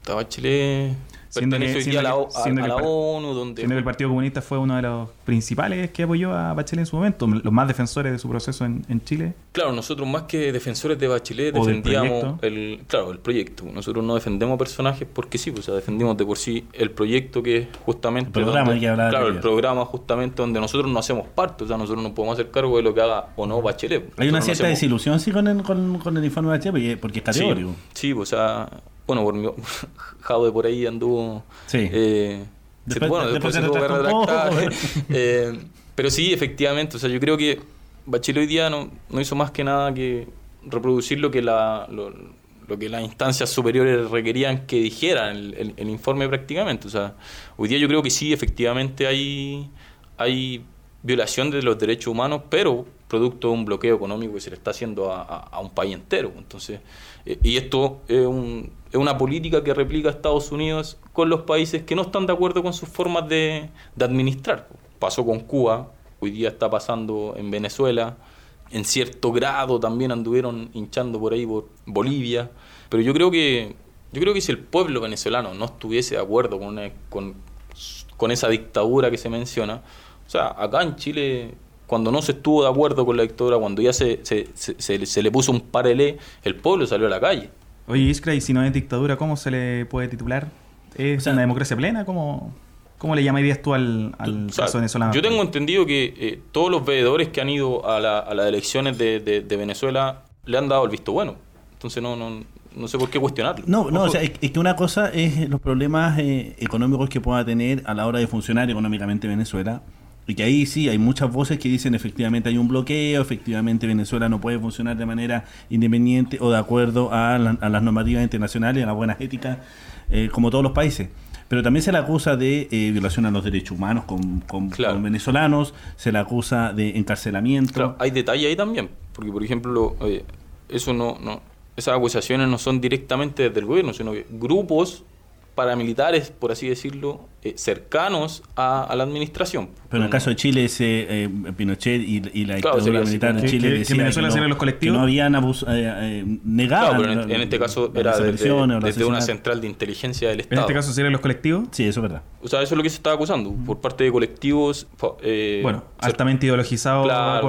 Bachelet Siendo que- día siendo a la, que- a- siendo a que la el ONU, donde... Siendo que el Partido Comunista fue uno de los principales que apoyó a Bachelet en su momento, los más defensores de su proceso en, en Chile. Claro, nosotros más que defensores de Bachelet O defendíamos el, claro, el proyecto. Nosotros no defendemos personajes porque sí, pues, o sea, defendimos de por sí el proyecto que es justamente... El programa donde- que Claro, el programa justamente donde nosotros no hacemos parte, o sea, nosotros no podemos hacer cargo de lo que haga o no Bachelet. Hay una no cierta hacemos- desilusión sí con el, con, con el informe de Bachelet porque, es categórico. Sí, sí, pues, o sea, bueno, por mi- *laughs* Jaude por ahí anduvo. Sí. eh, Después- bueno, después después, se tuvo que poco, retractar. *laughs* Eh, pero sí, efectivamente, o sea, yo creo que Bachelet hoy día no, no hizo más que nada que reproducir lo que la, lo, lo que las instancias superiores requerían que dijeran el, el- el informe prácticamente. O sea, hoy día yo creo que sí, efectivamente hay, hay violación de los derechos humanos, pero producto de un bloqueo económico que se le está haciendo a, a- a un país entero. Entonces, eh, y esto es, un- es una política que replica Estados Unidos con los países que no están de acuerdo con sus formas de, administrar. Pasó con Cuba, hoy día está pasando en Venezuela, en cierto grado también anduvieron hinchando por ahí por Bolivia, pero yo creo que yo creo que si el pueblo venezolano no estuviese de acuerdo con, con, esa dictadura que se menciona, o sea, acá en Chile cuando no se estuvo de acuerdo con la dictadura, cuando ya se, se- se- se le puso un parelé, el pueblo salió a la calle. Oye, Iskra, y si no es dictadura, ¿cómo se le puede titular? ¿Es O sea, una democracia plena? ¿Cómo, cómo le llamarías tú al, al O sea, caso venezolano? Yo tengo entendido que eh, todos los veedores que han ido a, la- a las elecciones de, de- de Venezuela le han dado el visto bueno. Entonces no, no, no sé por qué cuestionarlo. No, no, o sea, es, es que una cosa es los problemas eh, económicos que pueda tener a la hora de funcionar económicamente Venezuela. Y que ahí sí hay muchas voces que dicen efectivamente hay un bloqueo, efectivamente Venezuela no puede funcionar de manera independiente o de acuerdo a, la- a las normativas internacionales, a las buenas éticas, eh, como todos los países. Pero también se le acusa de eh, violación a los derechos humanos con, con- Claro. con venezolanos, se le acusa de encarcelamiento. Claro, hay detalle ahí también, porque por ejemplo, eh, eso no, no, esas acusaciones no son directamente desde el gobierno, sino que grupos paramilitares, por así decirlo, eh, cercanos a, a la administración. Pero en el caso de Chile, ese, eh, Pinochet y, y la Claro, dictadura militar Que- Chile que- que Venezuela no- serían los colectivos. que no habían abus- eh, eh, negado Claro, pero en, en este caso era desde, desde una central de inteligencia del En Estado. este caso serían los colectivos. Sí, eso es verdad. O sea, eso es lo que se estaba acusando, por parte de colectivos. eh, Bueno, altamente ideologizados Claro,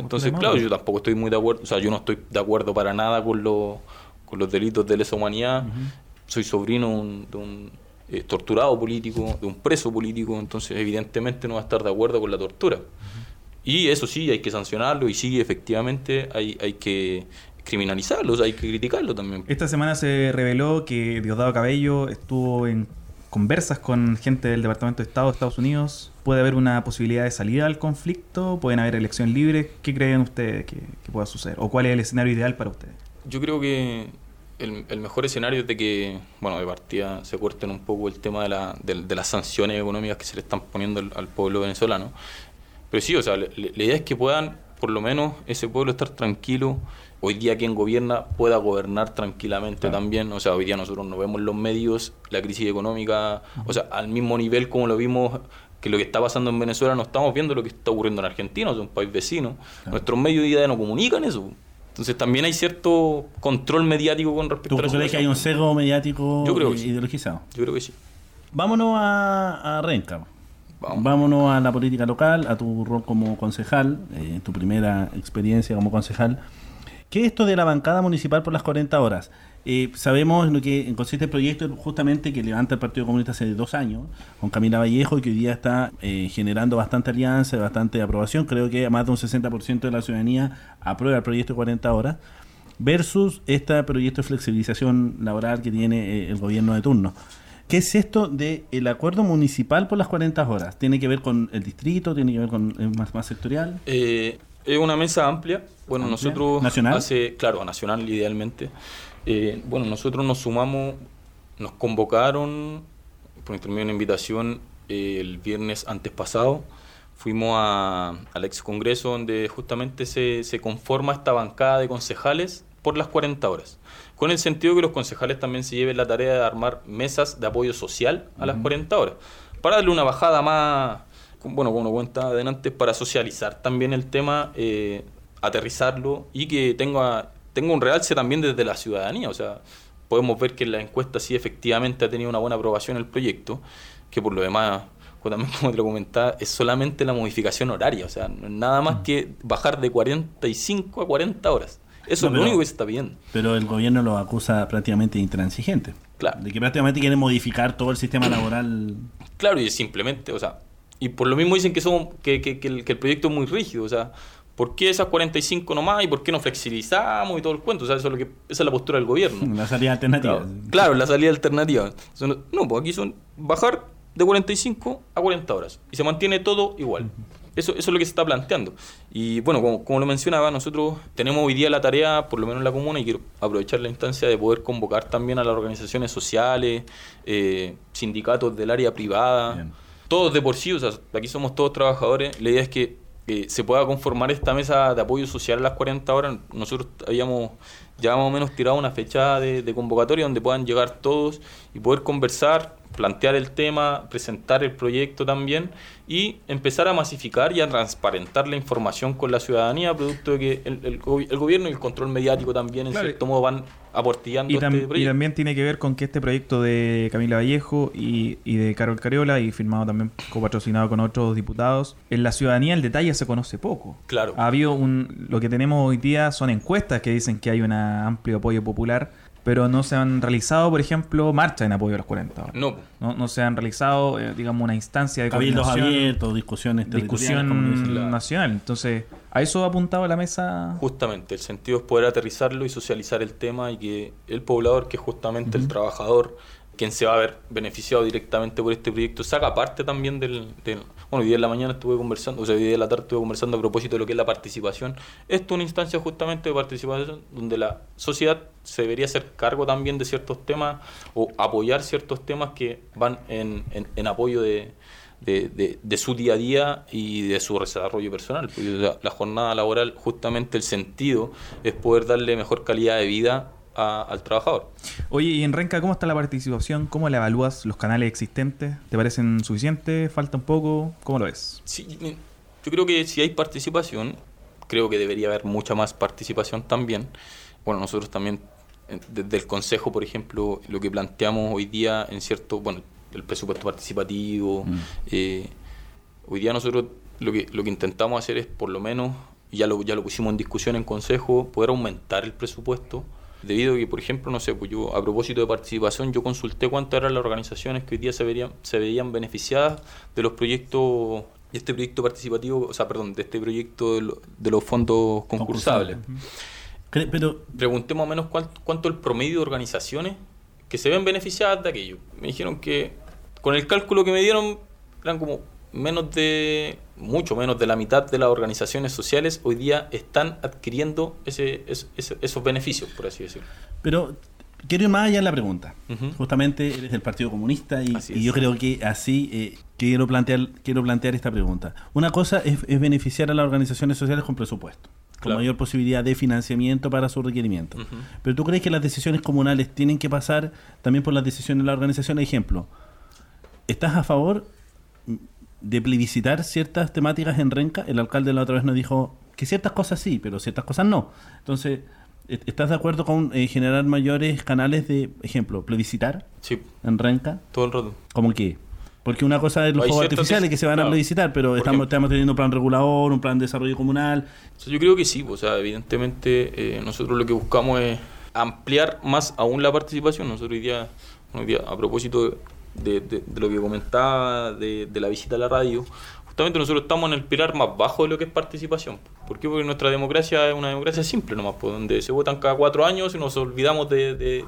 Entonces, claro, Maduro. yo tampoco estoy muy de acuerdo, o sea, yo no estoy de acuerdo para nada con, los con los delitos de lesa humanidad. Soy sobrino un- de un eh, torturado político, de un preso político, entonces evidentemente no va a estar de acuerdo con la tortura. Y eso sí, hay que sancionarlo y sí, efectivamente, hay, hay que criminalizarlo, o sea, hay que criticarlo también. Esta semana se reveló que Diosdado Cabello estuvo en conversas con gente del Departamento de Estado de Estados Unidos. ¿Puede haber una posibilidad de salida al conflicto? ¿Pueden haber elección libre? ¿Qué creen ustedes que, que pueda suceder? ¿O cuál es el escenario ideal para ustedes? Yo creo que el, el mejor escenario es de que, bueno, de partida se corten un poco el tema de, la, de, de las sanciones económicas que se le están poniendo al, al pueblo venezolano. Pero sí, o sea, la, la idea es que puedan, por lo menos, ese pueblo estar tranquilo. Hoy día quien gobierna pueda gobernar tranquilamente también. O sea, hoy día nosotros no vemos en los medios la crisis económica, o sea, al mismo nivel como lo vimos que lo que está pasando en Venezuela, no estamos viendo lo que está ocurriendo en Argentina, o sea, un país vecino. Nuestros medios hoy día no comunican eso. Entonces también hay cierto control mediático con respecto ¿Tú a la crees que hay un sesgo mediático Yo creo que sí. ideologizado? Yo creo que sí. Vámonos a, a Renca. Vamos. Vámonos a la política local, a tu rol como concejal, eh, tu primera experiencia como concejal. ¿Qué es esto de la bancada municipal por las 40 horas? Eh, sabemos lo que consiste el proyecto justamente que levanta el Partido Comunista hace dos años, con Camila Vallejo, y que hoy día está eh, generando bastante alianza, bastante aprobación. Creo que más de un 60% de la ciudadanía aprueba el proyecto de 40 horas, versus este proyecto de flexibilización laboral que tiene eh, el gobierno de turno. ¿Qué es esto del el acuerdo municipal por las 40 horas? ¿Tiene que ver con el distrito? ¿Tiene que ver con es más, más sectorial? Eh, es una mesa amplia. Bueno, ¿Amplia? nosotros ¿Nacional? hace, claro, nacional idealmente. Eh, bueno, nosotros nos sumamos, nos convocaron por intermedio de una invitación eh, el viernes antes pasado. Fuimos a- al ex congreso donde justamente se, se conforma esta bancada de concejales por las 40 horas. Con el sentido que los concejales también se lleven la tarea de armar mesas de apoyo social a las 40 horas. Para darle una bajada más, bueno, como cuenta adelante, para socializar también el tema, eh, aterrizarlo y que tenga, tenga un realce también desde la ciudadanía. O sea, podemos ver que en la encuesta sí efectivamente ha tenido una buena aprobación el proyecto, que por lo demás, también *laughs* como te lo comentaba, es solamente la modificación horaria. O sea, nada más que bajar de 45 a 40 horas. Eso No, es lo único que se está pidiendo. Pero el gobierno lo acusa prácticamente de intransigente. Claro. De que prácticamente quieren modificar todo el sistema laboral. Claro, y simplemente, o sea, y por lo mismo dicen que, son, que, que- que el, que el proyecto es muy rígido, o sea, ¿por qué esas 45 nomás y por qué no flexibilizamos y todo el cuento? O sea, eso es lo que, esa es la postura del gobierno. La salida alternativa. Claro, claro, la salida alternativa. Son- no, pues aquí son bajar de 45 a 40 horas y se mantiene todo igual. Eso, eso es lo que se está planteando. Y bueno, como, como lo mencionaba, nosotros tenemos hoy día la tarea, por lo menos en la comuna, y quiero aprovechar la instancia de poder convocar también a las organizaciones sociales, eh, sindicatos del área privada, Bien. todos de por sí, o sea, aquí somos todos trabajadores. La idea es que eh, se pueda conformar esta mesa de apoyo social a las 40 horas. Nosotros habíamos ya más o menos tirado una fecha de, de convocatoria donde puedan llegar todos y poder conversar, plantear el tema, presentar el proyecto también y empezar a masificar y a transparentar la información con la ciudadanía, producto de que el, el go- el gobierno y el control mediático también en Claro. cierto modo van aportillando Y, este tam- y proyecto. también tiene que ver con que este proyecto de Camila Vallejo y, y de Carol Cariola, y firmado también copatrocinado con otros diputados, en la ciudadanía el detalle se conoce poco. Claro. Ha habido un. Lo que tenemos hoy día son encuestas que dicen que hay un amplio apoyo popular, pero no se han realizado, por ejemplo, marchas en apoyo a los 40 horas. No, No, no se han realizado, eh, digamos, una instancia de Cabildos coordinación, abiertos, discusiones discusión nacional. Entonces, a eso ha apuntado la mesa. Justamente, el sentido es poder aterrizarlo y socializar el tema y que el poblador, que es justamente el trabajador, quien se va a ver beneficiado directamente por este proyecto, saca parte también del, del- Bueno, hoy día en la mañana estuve conversando, o sea, hoy día en la tarde estuve conversando a propósito de lo que es la participación. Esto es una instancia justamente de participación donde la sociedad se debería hacer cargo también de ciertos temas o apoyar ciertos temas que van en, en- apoyo de, de, su día a día y de su desarrollo personal. La jornada laboral, justamente el sentido es poder darle mejor calidad de vida a- al trabajador. Oye, y en Renca, ¿cómo está la participación? ¿Cómo la evalúas los canales existentes? ¿Te parecen suficientes? ¿Falta un poco? ¿Cómo lo ves? Sí, yo creo que si hay participación, creo que debería haber mucha más participación también. Bueno, nosotros también, desde el Consejo, por ejemplo, lo que planteamos hoy día en cierto, bueno, el presupuesto participativo, Mm. eh, hoy día nosotros lo que, lo que intentamos hacer es, por lo menos, ya lo, ya lo pusimos en discusión en Consejo, poder aumentar el presupuesto. Debido a que, por ejemplo, no sé, pues yo a propósito de participación, yo consulté cuántas eran las organizaciones que hoy día se verían, se veían beneficiadas de los proyectos de este proyecto participativo, o sea, perdón, de este proyecto de, lo- de los fondos concursables. Pero Pregunté más o menos cuál- cuánto el promedio de organizaciones que se ven beneficiadas de aquello. Me dijeron que con el cálculo que me dieron eran como menos de, mucho menos de la mitad de las organizaciones sociales hoy día están adquiriendo ese, es- ese- esos beneficios, por así decirlo. Pero quiero ir más allá en la pregunta. Justamente eres del Partido Comunista y, yo creo que así eh, quiero plantear quiero plantear esta pregunta. Una cosa es, es beneficiar a las organizaciones sociales con presupuesto, con Claro. mayor posibilidad de financiamiento para su requerimiento. Pero tú crees que las decisiones comunales tienen que pasar también por las decisiones de la organización. Ejemplo, ¿estás a favor de plebiscitar ciertas temáticas en Renca? El alcalde la otra vez nos dijo que ciertas cosas sí, pero ciertas cosas no. Entonces, ¿est- ¿estás de acuerdo con eh, generar mayores canales de, ejemplo, plebiscitar Sí, en Renca? todo el rato. ¿Cómo qué? Porque una cosa es los juegos artificiales que se van a plebiscitar, pero estamos, estamos teniendo un plan regulador, un plan de desarrollo comunal. O sea, yo creo que sí, o sea, evidentemente eh, nosotros lo que buscamos es ampliar más aún la participación. Nosotros hoy día, hoy día a propósito de, lo que comentaba de, la visita a la radio, justamente nosotros estamos en el pilar más bajo de lo que es participación. ¿Por qué? Porque nuestra democracia es una democracia simple nomás, pues, donde se votan cada cuatro años y nos olvidamos de,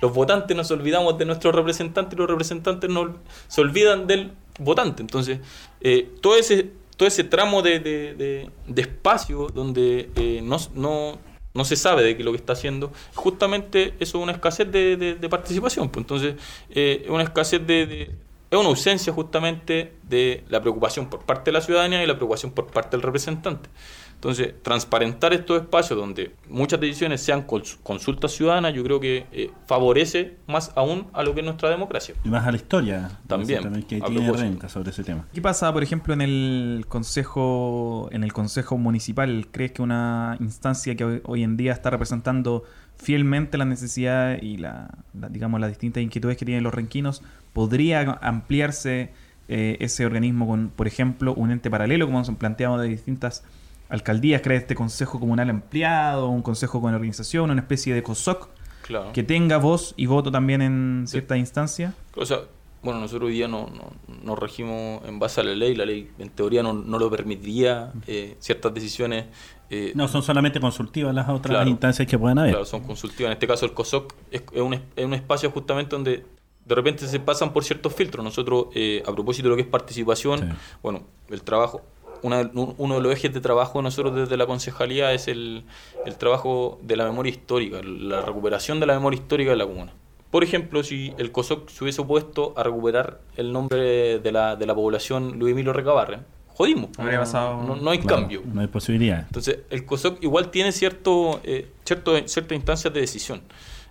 los votantes, nos olvidamos de nuestros representantes y los representantes nos, se olvidan del votante. Entonces, eh, todo ese todo ese tramo de, espacio donde eh, no, no se sabe de qué lo que está haciendo, justamente eso es una escasez de, de- participación. Pues entonces, eh, una escasez de- es una ausencia justamente de la preocupación por parte de la ciudadanía y la preocupación por parte del representante. Entonces, transparentar estos espacios donde muchas decisiones sean cons- consultas ciudadanas, yo creo que eh, favorece más aún a lo que es nuestra democracia. Y más a la historia También, que a tiene propósito. Renca sobre ese tema. ¿Qué pasa, por ejemplo, en el consejo, en el consejo municipal? ¿Crees que una instancia que hoy, hoy en día está representando fielmente las necesidades y la, la- digamos las distintas inquietudes que tienen los renquinos podría ampliarse eh, ese organismo con, por ejemplo, un ente paralelo, como nos han planteado de distintas alcaldías? ¿Crees este consejo comunal ampliado, un consejo con organización, una especie de COSOC Claro. que tenga voz y voto también en cierta instancia? O sea, bueno, nosotros hoy día no, no, nos regimos en base a la ley, la ley en teoría no, no lo permitiría, eh, ciertas decisiones eh, No, son solamente consultivas las otras Claro. instancias que puedan haber. claro, son consultivas. En este caso el COSOC es, es un, es- es un espacio justamente donde de repente se pasan por ciertos filtros. Nosotros, eh, a propósito de lo que es participación, Sí. bueno, el trabajo, una uno de los ejes de trabajo de nosotros desde la concejalía es el, el trabajo de la memoria histórica, la recuperación de la memoria histórica de la comuna. Por ejemplo, si el COSOC se hubiese opuesto a recuperar el nombre de la, de la población Luis Emilio Recabarren, jodimos. Habría no, pasado- no- no hay Claro, cambio. No hay posibilidad. Entonces, el COSOC igual tiene cierto, eh, cierto, ciertas instancias de decisión,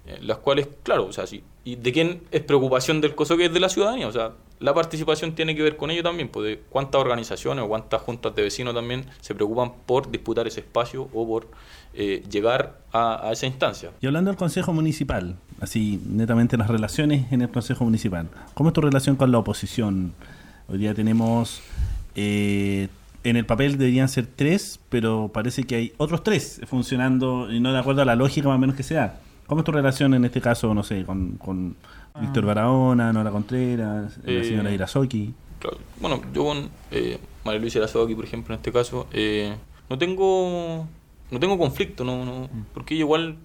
eh, las cuales, claro, o sea, sí. ¿Y de quién es preocupación del COSOC? Es de la ciudadanía, o sea, la participación tiene que ver con ello también, pues de cuántas organizaciones o cuántas juntas de vecinos también se preocupan por disputar ese espacio o por eh, llegar a, a esa instancia. Y hablando del Consejo Municipal, así netamente las relaciones en el Consejo Municipal, ¿cómo es tu relación con la oposición? Hoy día tenemos, eh, en el papel deberían ser tres, pero parece que hay otros tres funcionando y no de acuerdo a la lógica más o menos que sea. ¿Cómo es tu relación en este caso, no sé, con, con Víctor Barahona, Nora Contreras, la Eh, señora Irasoki? Claro. Bueno, yo con eh, María Luisa Irazoki, por ejemplo, en este caso, eh, no tengo no tengo conflicto, no, no porque ella igual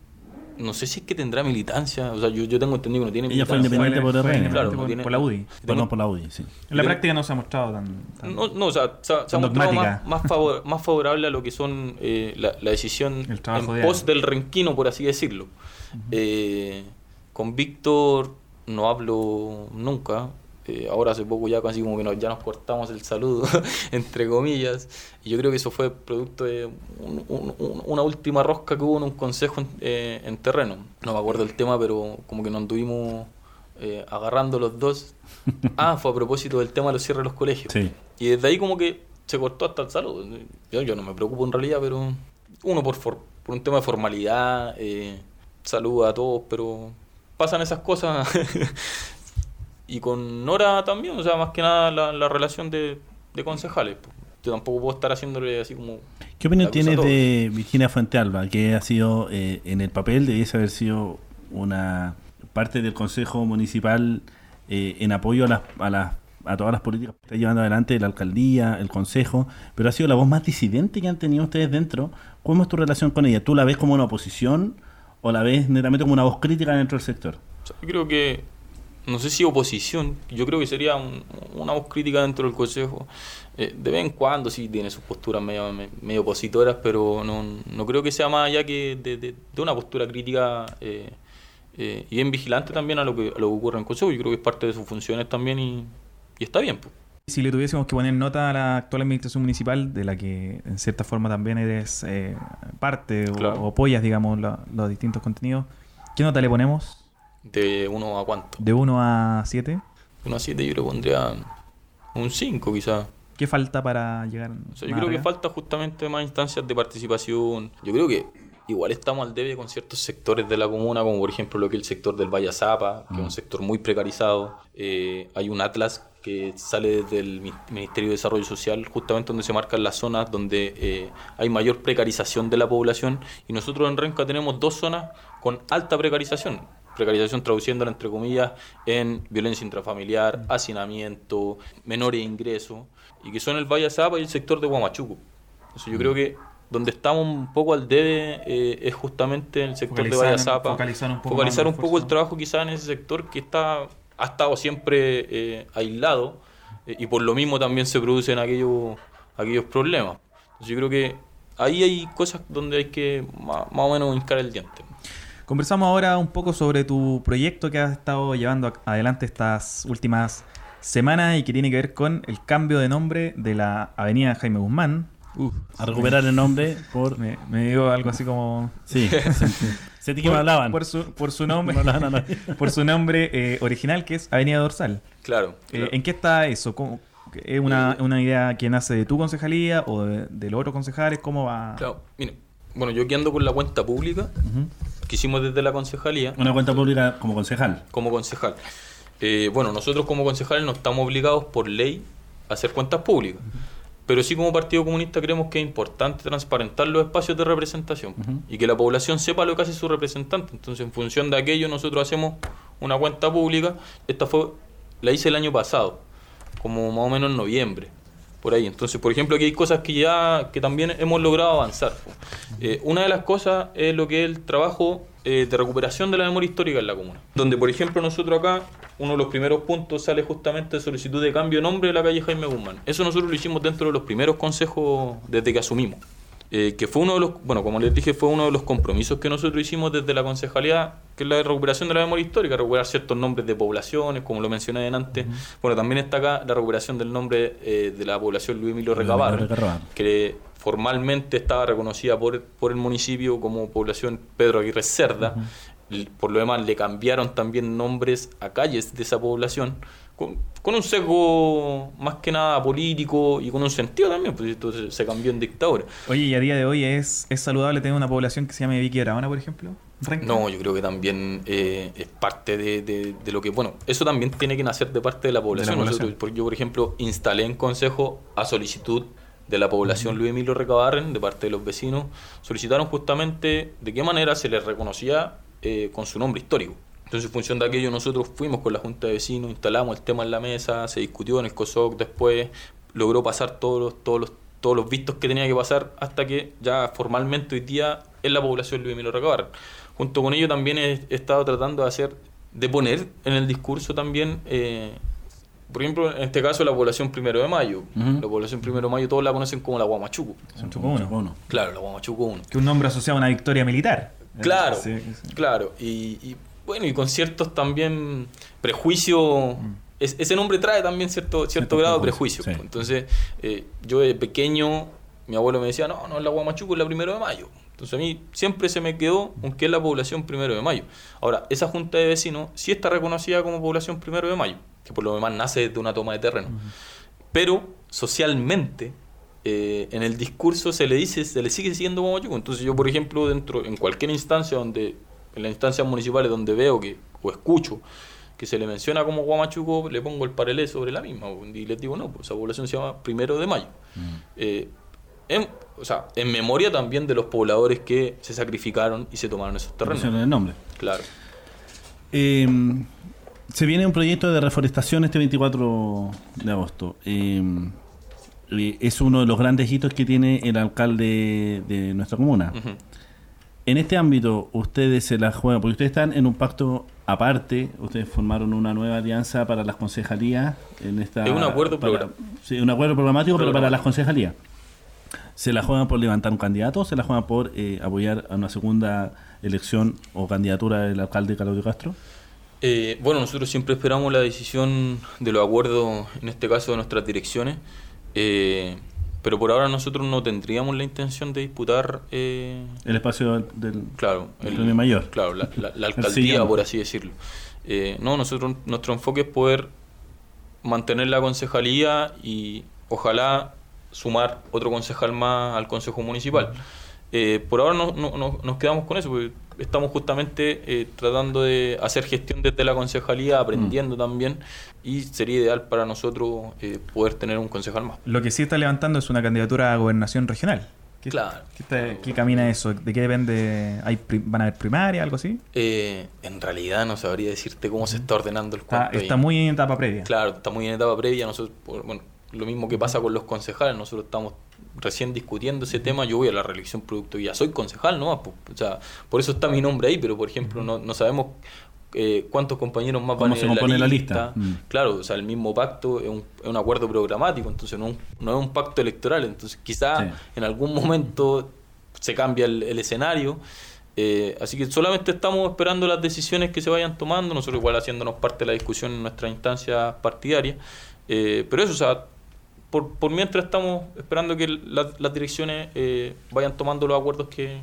no sé si es que tendrá militancia, o sea, yo, yo tengo entendido que no tiene Ella fue militancia. independiente por fue RN. independiente Claro, por, no tiene- por la UDI. Perdón, por la UDI, sí. En la práctica no se ha mostrado tan... tan- No, no, o sea, se, ha- se ha Tan mostrado dogmática. más, más, favor- más favorable a lo que son eh, la, la decisión El en de pos del renquino, por así decirlo. Eh, con Víctor no hablo nunca. Eh, ahora hace poco ya casi como que nos- ya nos cortamos el saludo, *laughs* entre comillas. Y yo creo que eso fue producto de un- un- un- una última rosca que hubo en un consejo en, eh, en terreno. No me acuerdo el tema, pero como que nos anduvimos eh, agarrando los dos. *laughs* Ah, fue a propósito del tema de los cierres de los colegios. Sí. Y desde ahí como que se cortó hasta el saludo. Yo, yo no me preocupo en realidad, pero uno por, for- por un tema de formalidad, eh, saluda a todos, pero pasan esas cosas. *laughs* y con Nora también, o sea, más que nada la, la relación de, de concejales. Yo tampoco puedo estar haciéndole así como... ¿Qué opinión tienes de Virginia Fuentealba, que ha sido eh, en el papel, debiese haber sido una parte del Consejo Municipal eh, en apoyo a las, a las a todas las políticas que está llevando adelante la alcaldía, el consejo, pero ha sido la voz más disidente que han tenido ustedes dentro. ¿Cómo es tu relación con ella? ¿Tú la ves como una oposición o la ves netamente como una voz crítica dentro del sector? Yo creo que, no sé si oposición, yo creo que sería un- una voz crítica dentro del Consejo. Eh, de vez en cuando sí tiene sus posturas medio, me- medio opositoras, pero no, no creo que sea más allá que de una postura crítica eh, eh, y bien vigilante también a lo, que, a lo que ocurre en el Consejo. Yo creo que es parte de sus funciones también y, y está bien. Pues. Si le tuviésemos que poner nota a la actual administración municipal, de la que en cierta forma también eres eh, parte o- Claro. o, apoyas, digamos, la- los distintos contenidos, ¿qué nota le ponemos? De uno a cuánto. ¿De 1 a 7? Uno a siete yo le pondría un 5 quizás. ¿Qué falta para llegar? O sea, yo creo que falta justamente más instancias de participación. Yo creo que igual estamos al debe con ciertos sectores de la comuna, como por ejemplo lo que es el sector del Valle Zapa, que es un sector muy precarizado. Eh, hay un atlas que sale desde el Mi- Ministerio de Desarrollo Social, justamente donde se marcan las zonas donde eh, hay mayor precarización de la población. Y nosotros en Renca tenemos dos zonas con alta precarización. Precarización traduciéndola entre comillas en violencia intrafamiliar, hacinamiento, menores ingresos, y que son el Valle Zapa y el sector de Guamachuco. Entonces yo creo que donde estamos un poco al debe eh, es justamente en el sector de Focalizar- Valle Zapa. focalizar un poco Focalizar más un el poco el trabajo quizá en ese sector que está ha estado siempre eh, aislado eh, y por lo mismo también se producen aquellos, aquellos problemas. Entonces yo creo que ahí hay cosas donde hay que ma- más, o menos hincar el diente. Conversamos ahora un poco sobre tu proyecto que has estado llevando adelante estas últimas semanas y que tiene que ver con el cambio de nombre de la avenida Jaime Guzmán. Uf, A recuperar el nombre por... me, me digo algo así como... Sí, *laughs* sentí que me hablaban. Por su, por su nombre, *laughs* *laughs* por su nombre eh, original que es Avenida Dorsal. Claro. Eh, claro. ¿En qué está eso? ¿Cómo- ¿Es una, una idea que nace de tu concejalía o de, de los otros concejales? ¿Cómo va? Claro, mire, bueno, yo que ando con la cuenta pública que hicimos desde la concejalía, Una cuenta pública como concejal. como concejal. Eh, bueno, nosotros como concejales no estamos obligados por ley a hacer cuentas públicas, pero sí como Partido Comunista creemos que es importante transparentar los espacios de representación y que la población sepa lo que hace su representante. Entonces, en función de aquello, nosotros hacemos una cuenta pública. Esta fue la hice el año pasado, como más o menos en noviembre, por ahí. Entonces, por ejemplo, aquí hay cosas que ya que también hemos logrado avanzar. Eh, una de las cosas es lo que es el trabajo eh, de recuperación de la memoria histórica en la comuna. Donde, por ejemplo, nosotros acá, uno de los primeros puntos sale justamente de solicitud de cambio de nombre de la calle Jaime Guzmán. Eso nosotros lo hicimos dentro de los primeros consejos desde que asumimos. Eh, que fue uno de los, bueno, como les dije, fue uno de los compromisos que nosotros hicimos desde la concejalía, que es la recuperación de la memoria histórica, recuperar ciertos nombres de poblaciones, como lo mencioné antes. Bueno, también está acá la recuperación del nombre eh, de la población Luis Emilio Recabarren. que formalmente estaba reconocida por, por el municipio como población Pedro Aguirre Cerda. L- Por lo demás, le cambiaron también nombres a calles de esa población, con, con un sesgo más que nada político y con un sentido también, pues esto se, se cambió en dictadura. Oye, y a día de hoy es, es saludable tener una población que se llame Vicky Aragona, por ejemplo. ¿Renca? No, yo creo que también eh, es parte de, de- de lo que, bueno, eso también tiene que nacer de parte de la población. población. Nosotros, por- yo, por ejemplo, instalé en consejo a solicitud de la población Luis Emilio Recabarren, de parte de los vecinos, solicitaron justamente de qué manera se les reconocía eh, con su nombre histórico. Entonces, en función de aquello, nosotros fuimos con la Junta de Vecinos, instalamos el tema en la mesa, se discutió en el COSOC después, logró pasar todos los, todos los, todos los vistos que tenía que pasar hasta que ya formalmente hoy día es la población Luis Emilio Recabarren. Junto con ello también he, he estado tratando de hacer, de poner en el discurso también, eh, por ejemplo, en este caso la población Primero de Mayo. La población Primero de Mayo todos la conocen como la Guamachuco. Son Chuco uno. Uno. Claro, la Guamachuco 1. Que un nombre asociado a una victoria militar. Claro, Sí, sí. claro. Y, y, bueno, y con ciertos también prejuicios. es- ese nombre trae también cierto, cierto Cierto grado de prejuicio, sí. Entonces, eh, yo de pequeño, mi abuelo me decía, no, no es la Guamachuco, es la primero de mayo. Entonces a mí siempre se me quedó con que es la población primero de mayo. Ahora, esa junta de vecinos sí está reconocida como población primero de mayo, que por lo demás nace de una toma de terreno. Pero socialmente, eh, en el discurso se le dice, se le sigue siguiendo Guamachuco. Entonces yo, por ejemplo, dentro, en cualquier instancia donde, en las instancias municipales donde veo que, o escucho que se le menciona como Guamachuco, le pongo el paralelo sobre la misma. Y les digo, no, pues esa población se llama primero de mayo. Eh, en, o sea, en memoria también de los pobladores que se sacrificaron y se tomaron esos terrenos. El nombre. Claro. Eh, Se viene un proyecto de reforestación este 24 de agosto. Eh, eh, es uno de los grandes hitos que tiene el alcalde de nuestra comuna. Ujú. En este ámbito, ustedes se la juegan, porque ustedes están en un pacto aparte, ustedes formaron una nueva alianza para las concejalías. En esta, Es un acuerdo para- Sí, un acuerdo programático, pero para las concejalías. ¿Se la juegan por levantar un candidato o se la juegan por eh, apoyar a una segunda elección o candidatura del alcalde Claudio Castro? Eh, bueno, nosotros siempre esperamos la decisión de los acuerdos, en este caso de nuestras direcciones, eh, pero por ahora nosotros no tendríamos la intención de disputar, eh, El espacio del... claro, El premio mayor. claro, la, la- la *laughs* El alcaldía, por así decirlo. Eh, no, nosotros nuestro enfoque es poder mantener la concejalía y ojalá sumar otro concejal más al consejo municipal. Eh, por ahora no, no- no- nos quedamos con eso, porque estamos justamente eh, tratando de hacer gestión desde la concejalía, aprendiendo también, y sería ideal para nosotros eh, poder tener un concejal más. Lo que sí está levantando es una candidatura a gobernación regional. ¿Qué, Claro. ¿qué, está- qué camina eso? ¿De qué depende? ¿Hay pri- ¿Van a haber primaria, algo así? Eh, en realidad no sabría decirte cómo se está ordenando el Está, cuento. está muy en etapa previa. Claro, está muy en etapa previa. Nosotros, bueno, lo mismo que pasa con los concejales, nosotros estamos recién discutiendo ese tema. Yo voy a la reelección producto y ya soy concejal, ¿no? O sea, por eso está mi nombre ahí, pero por ejemplo, no, no sabemos eh, cuántos compañeros más ¿Cómo van se en compone la la lista. Mm. Claro, o sea, el mismo pacto es un, es un acuerdo programático, entonces no, es un- no es un pacto electoral. Entonces, quizá Sí. en algún momento se cambia el, el escenario. Eh, así que solamente estamos esperando las decisiones que se vayan tomando, nosotros igual haciéndonos parte de la discusión en nuestra instancia partidaria. Eh, pero eso, o sea, por, por mientras estamos esperando que las- las direcciones eh, vayan tomando los acuerdos que,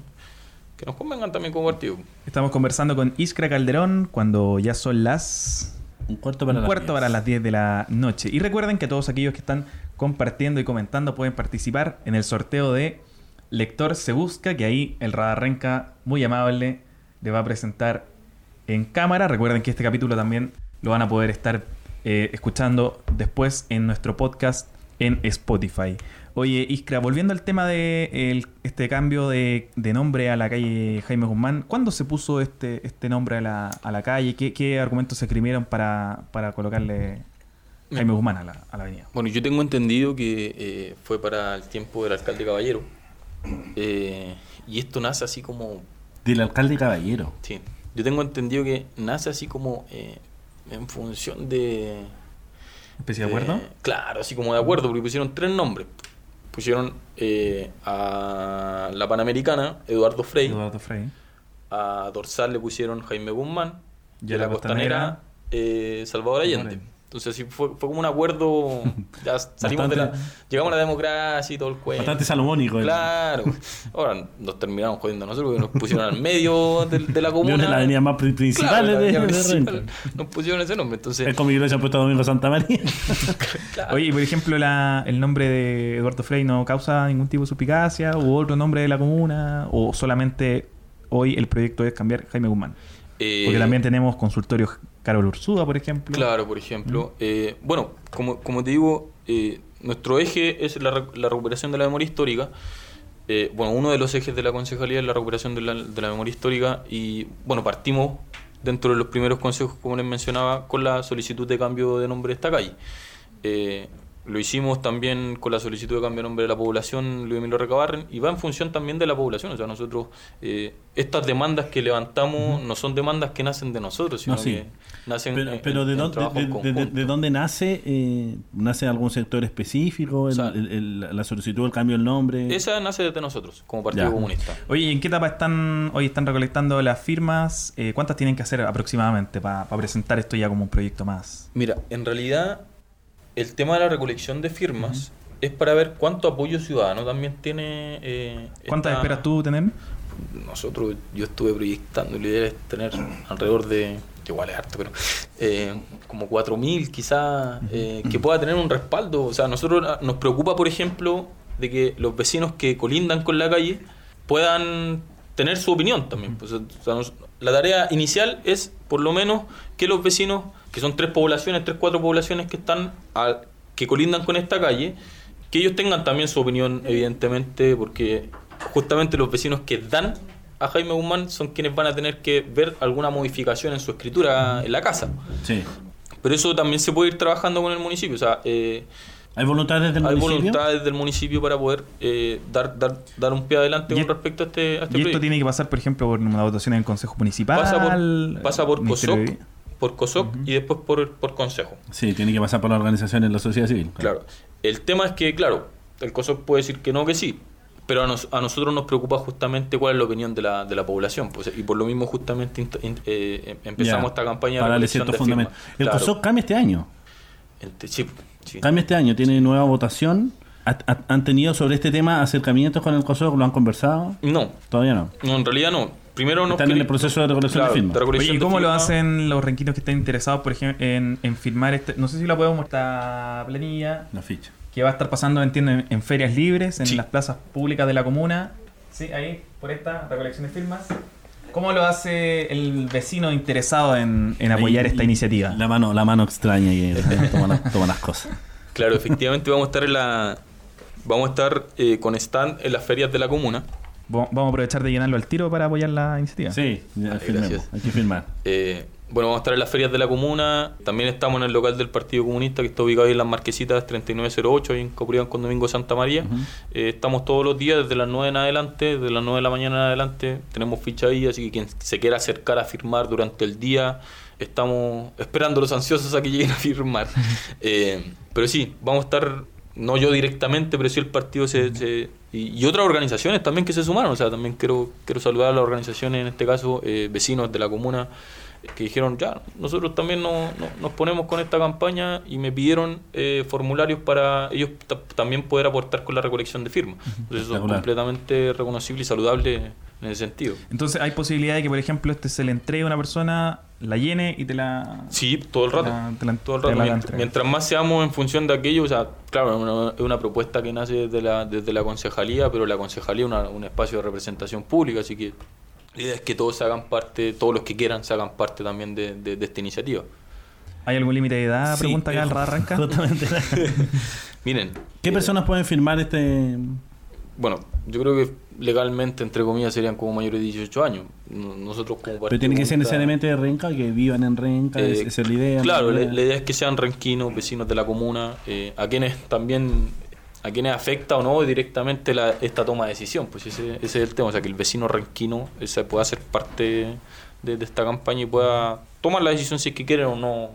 que nos convengan también como partido. Estamos conversando con Iskra Calderón cuando ya son las Un cuarto para un las cuarto 10. para las 10 de la noche. Y recuerden que todos aquellos que están compartiendo y comentando pueden participar en el sorteo de Lector Se Busca, que ahí el Radar Renca, muy amable, le va a presentar en cámara. Recuerden que este capítulo también lo van a poder estar eh, escuchando después en nuestro podcast en Spotify. Oye, Iskra, volviendo al tema de el- este cambio de, de nombre a la calle Jaime Guzmán, ¿cuándo se puso este, este nombre a la, a la calle? ¿Qué, qué argumentos se escribieron para, para colocarle Jaime Guzmán a la, a la avenida? Bueno, yo tengo entendido que eh, fue para el tiempo del alcalde Caballero. Eh, y esto nace así como Del alcalde Caballero. Sí, yo tengo entendido que nace así como eh, en función de... ¿Especie de acuerdo? Claro, así como de acuerdo, porque pusieron tres nombres. Pusieron eh, a la Panamericana, Eduardo Frey. a Dorsal le pusieron Jaime Guzmán, Y a la la Costanera, eh, Salvador Allende. Allende. Entonces así fue, fue como un acuerdo, *laughs* ya salimos de la, llegamos a la democracia y todo el cuento. Bastante salomónico. Claro. Ahora nos terminamos jodiendo a nosotros porque nos pusieron al medio de, de la *laughs* de comuna. una de las avenidas más pri- Claro, principales la de, avenida de principal. Nos pusieron ese nombre, entonces. Es como iglesia han puesto Domingo Santa María. *laughs* claro. Oye, y por ejemplo, la- el nombre de Eduardo Frey no causa ningún tipo de suspicacia u otro nombre de la comuna o solamente hoy el proyecto es cambiar Jaime Guzmán. Eh, Porque también tenemos consultorios Carol Ursúa, por ejemplo. Claro, por ejemplo. eh, bueno, como, como te digo, eh, nuestro eje es la, la recuperación de la memoria histórica. Eh, bueno, uno de los ejes de la concejalía es la recuperación de la, de la memoria histórica. Y bueno, partimos dentro de los primeros consejos, como les mencionaba, con la solicitud de cambio de nombre de esta calle. Eh, lo hicimos también con la solicitud de cambio de nombre de la población, Luis Emilio Recabarren, y va en función también de la población. O sea, nosotros, eh, estas demandas que levantamos no son demandas que nacen de nosotros, sino No, sí. que nacen Pero, en- pero en- ¿de, en dónde, de, de- de- conjunto. de dónde nace? Eh, ¿Nace algún sector específico? el- O sea, el- el- la solicitud del cambio del nombre? Esa nace desde nosotros, como Partido Ya. Comunista. Oye, ¿y ¿en qué etapa están hoy están recolectando las firmas? Eh, ¿Cuántas tienen que hacer aproximadamente para presentar esto ya como un proyecto más? Mira, en realidad el tema de la recolección de firmas es para ver cuánto apoyo ciudadano también tiene... eh, ¿Cuántas esta- esperas tú tener? Nosotros, yo estuve proyectando, la idea es tener alrededor de, igual es harto, pero eh, como 4.000 quizás, eh, que pueda tener un respaldo. O sea, nosotros ah, nos preocupa, por ejemplo, de que los vecinos que colindan con la calle puedan tener su opinión también. Pues, o sea, nos- la tarea inicial es, por lo menos, que los vecinos, que son tres poblaciones, tres, cuatro poblaciones que están, a- que colindan con esta calle, que ellos tengan también su opinión, evidentemente, porque justamente los vecinos que dan a Jaime Guzmán son quienes van a tener que ver alguna modificación en su escritura en la casa. Sí. Pero eso también se puede ir trabajando con el municipio. O sea, eh, ¿Hay voluntad desde el hay municipio? voluntades del municipio para poder eh, dar, dar, dar un pie adelante Y con esto- respecto a este, a este Y esto tiene que pasar, por ejemplo, por una votación en el Consejo Municipal. Pasa por, pasa por de COSOC, por COSOC y después por, por Consejo. Sí, tiene que pasar por la organización en la sociedad civil. Claro. El tema es que, claro, el COSOC puede decir que no, que sí. Pero a, nos- a nosotros nos preocupa justamente cuál es la opinión de la, de la población. Pues, y por lo mismo justamente in- eh, empezamos Ya, esta campaña de para darle recolección cierto de fundamento. El Claro. COSOC cambia este año. Sí, sí. Cambia este año, tiene nueva votación. Ha- ha- ¿Han tenido sobre este tema acercamientos con el COSOC? ¿Lo han conversado? No, Todavía no. no, en realidad no. Primero nos Están en el proceso de recolección Claro, de firmas. Oye, ¿y cómo lo hacen los renquinos que estén interesados, por ejemplo, en, en firmar este? No sé si la podemos mostrar esta planilla La ficha. que va a estar pasando, entiendo, en, en ferias libres, en Sí. las plazas públicas de la comuna. Sí, ahí, por esta recolección de firmas. ¿Cómo lo hace el vecino interesado en, en apoyar Ahí- esta iniciativa? La mano, la mano extraña y eh, *laughs* toma, las- toma las cosas. Claro, efectivamente vamos a estar en la vamos a estar eh, con stand en las ferias de la comuna. Vamos a aprovechar de llenarlo al tiro para apoyar la iniciativa. Sí, ya firmemos. gracias. Hay que firmar. Eh, bueno, vamos a estar en las ferias de la comuna. También estamos en el local del Partido Comunista que está ubicado ahí en las Marquesitas 3908, ahí en Coprián con Domingo Santa María. Eh, estamos todos los días desde las 9 en adelante, desde las 9 de la mañana en adelante. Tenemos ficha ahí, así que quien se quiera acercar a firmar durante el día, estamos esperando los ansiosos a que lleguen a firmar. *laughs* Eh, pero sí, vamos a estar, no yo directamente, pero sí el partido se, se- y, y otras organizaciones también que se sumaron. O sea, también quiero, quiero saludar a las organizaciones, en este caso, eh, vecinos de la comuna, que dijeron, ya, nosotros también no- no- nos ponemos con esta campaña y me pidieron eh, formularios para ellos ta- también poder aportar con la recolección de firmas. Entonces eso es completamente reconocible y saludable en ese sentido. Entonces, hay posibilidad de que, por ejemplo, este se le entregue a una persona, la llene y te la. Sí, todo el rato. la- te la- todo el te rato. la Mient- entrega. Mientras, más seamos en función de aquello, o sea, claro, es una, es una propuesta que nace desde la, desde la concejalía, pero la concejalía es una- un espacio de representación pública, así que la idea es que todos se hagan parte, todos los que quieran se hagan parte también de, de- de esta iniciativa. ¿Hay algún límite de edad? Sí, Pregunta acá eh, el Arranca. *laughs* Justamente. *laughs* Miren. ¿Qué eh, personas pueden firmar este...? Bueno, yo creo que legalmente, entre comillas, serían como mayores de 18 años. No- Nosotros como Pero tiene que ser necesariamente de Renca, que vivan en Renca, Eh, es- esa es la idea. Claro, la idea es que sean renquinos, vecinos de la comuna, eh, a quienes también, a quienes afecta o no directamente la, esta toma de decisión, pues ese, ese es el tema, o sea, que el vecino renquino eh, se pueda hacer parte de, de esta campaña y pueda tomar la decisión si es que quieren o no.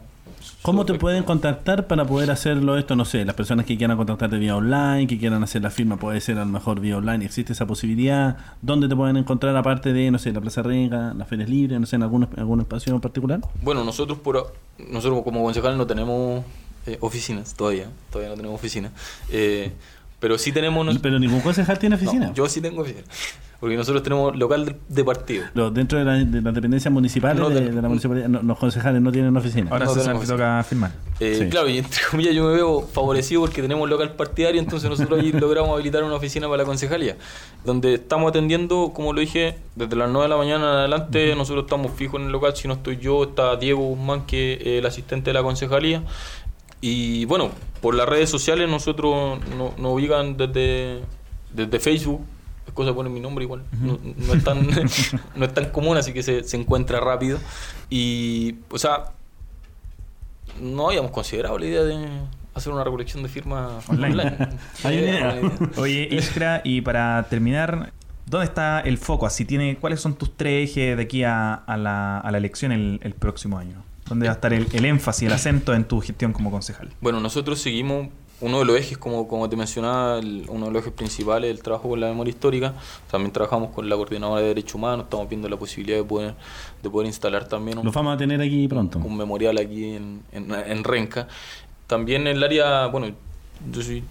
¿Cómo te pueden contactar para poder hacerlo esto? No sé, las personas que quieran contactarte vía online, que quieran hacer la firma, puede ser a lo mejor vía online. ¿Existe esa posibilidad? ¿Dónde te pueden encontrar aparte de, no sé, la Plaza Renca, las ferias libres, no sé, en algún, algún espacio en particular? Bueno, nosotros por nosotros como concejales no tenemos eh, oficinas todavía, todavía no tenemos oficinas, eh, pero sí tenemos... Pero ningún concejal tiene no, oficina. yo sí tengo oficina, porque nosotros tenemos local de, de partido. Dentro de, la- de las dependencias municipales No de, la municipalidad, no- los concejales no tienen oficina. Ahora No te toca firmar. Eh, Sí. Claro, y entre comillas yo me veo favorecido porque tenemos local partidario, entonces nosotros ahí *laughs* logramos habilitar una oficina para la concejalía, donde estamos atendiendo, como lo dije, desde las 9 de la mañana en adelante, nosotros estamos fijos en el local, si no estoy yo, está Diego Guzmán, que es el asistente de la concejalía, y bueno, por las redes sociales nosotros no- nos ubican desde, desde Facebook, es cosa de poner mi nombre igual, no, no es tan, *laughs* no es tan común, así que se, se encuentra rápido, y o sea no habíamos considerado la idea de hacer una recolección de firmas Online. online. *laughs* Hay una idea. buena idea. Oye, *laughs* Iskra, y para terminar, ¿dónde está el foco? Así tiene, ¿Cuáles son tus tres ejes de aquí a, a la, a la elección el, el próximo año? ¿Dónde va a estar el, el énfasis, el acento en tu gestión como concejal? Bueno, nosotros seguimos uno de los ejes, como, como te mencionaba, el- uno de los ejes principales el trabajo con la memoria histórica. También trabajamos con la coordinadora de derechos humanos, estamos viendo la posibilidad de poder, de poder instalar también un, vamos a tener aquí pronto. un memorial aquí en, en, en Renca. También en el área, bueno, yo soy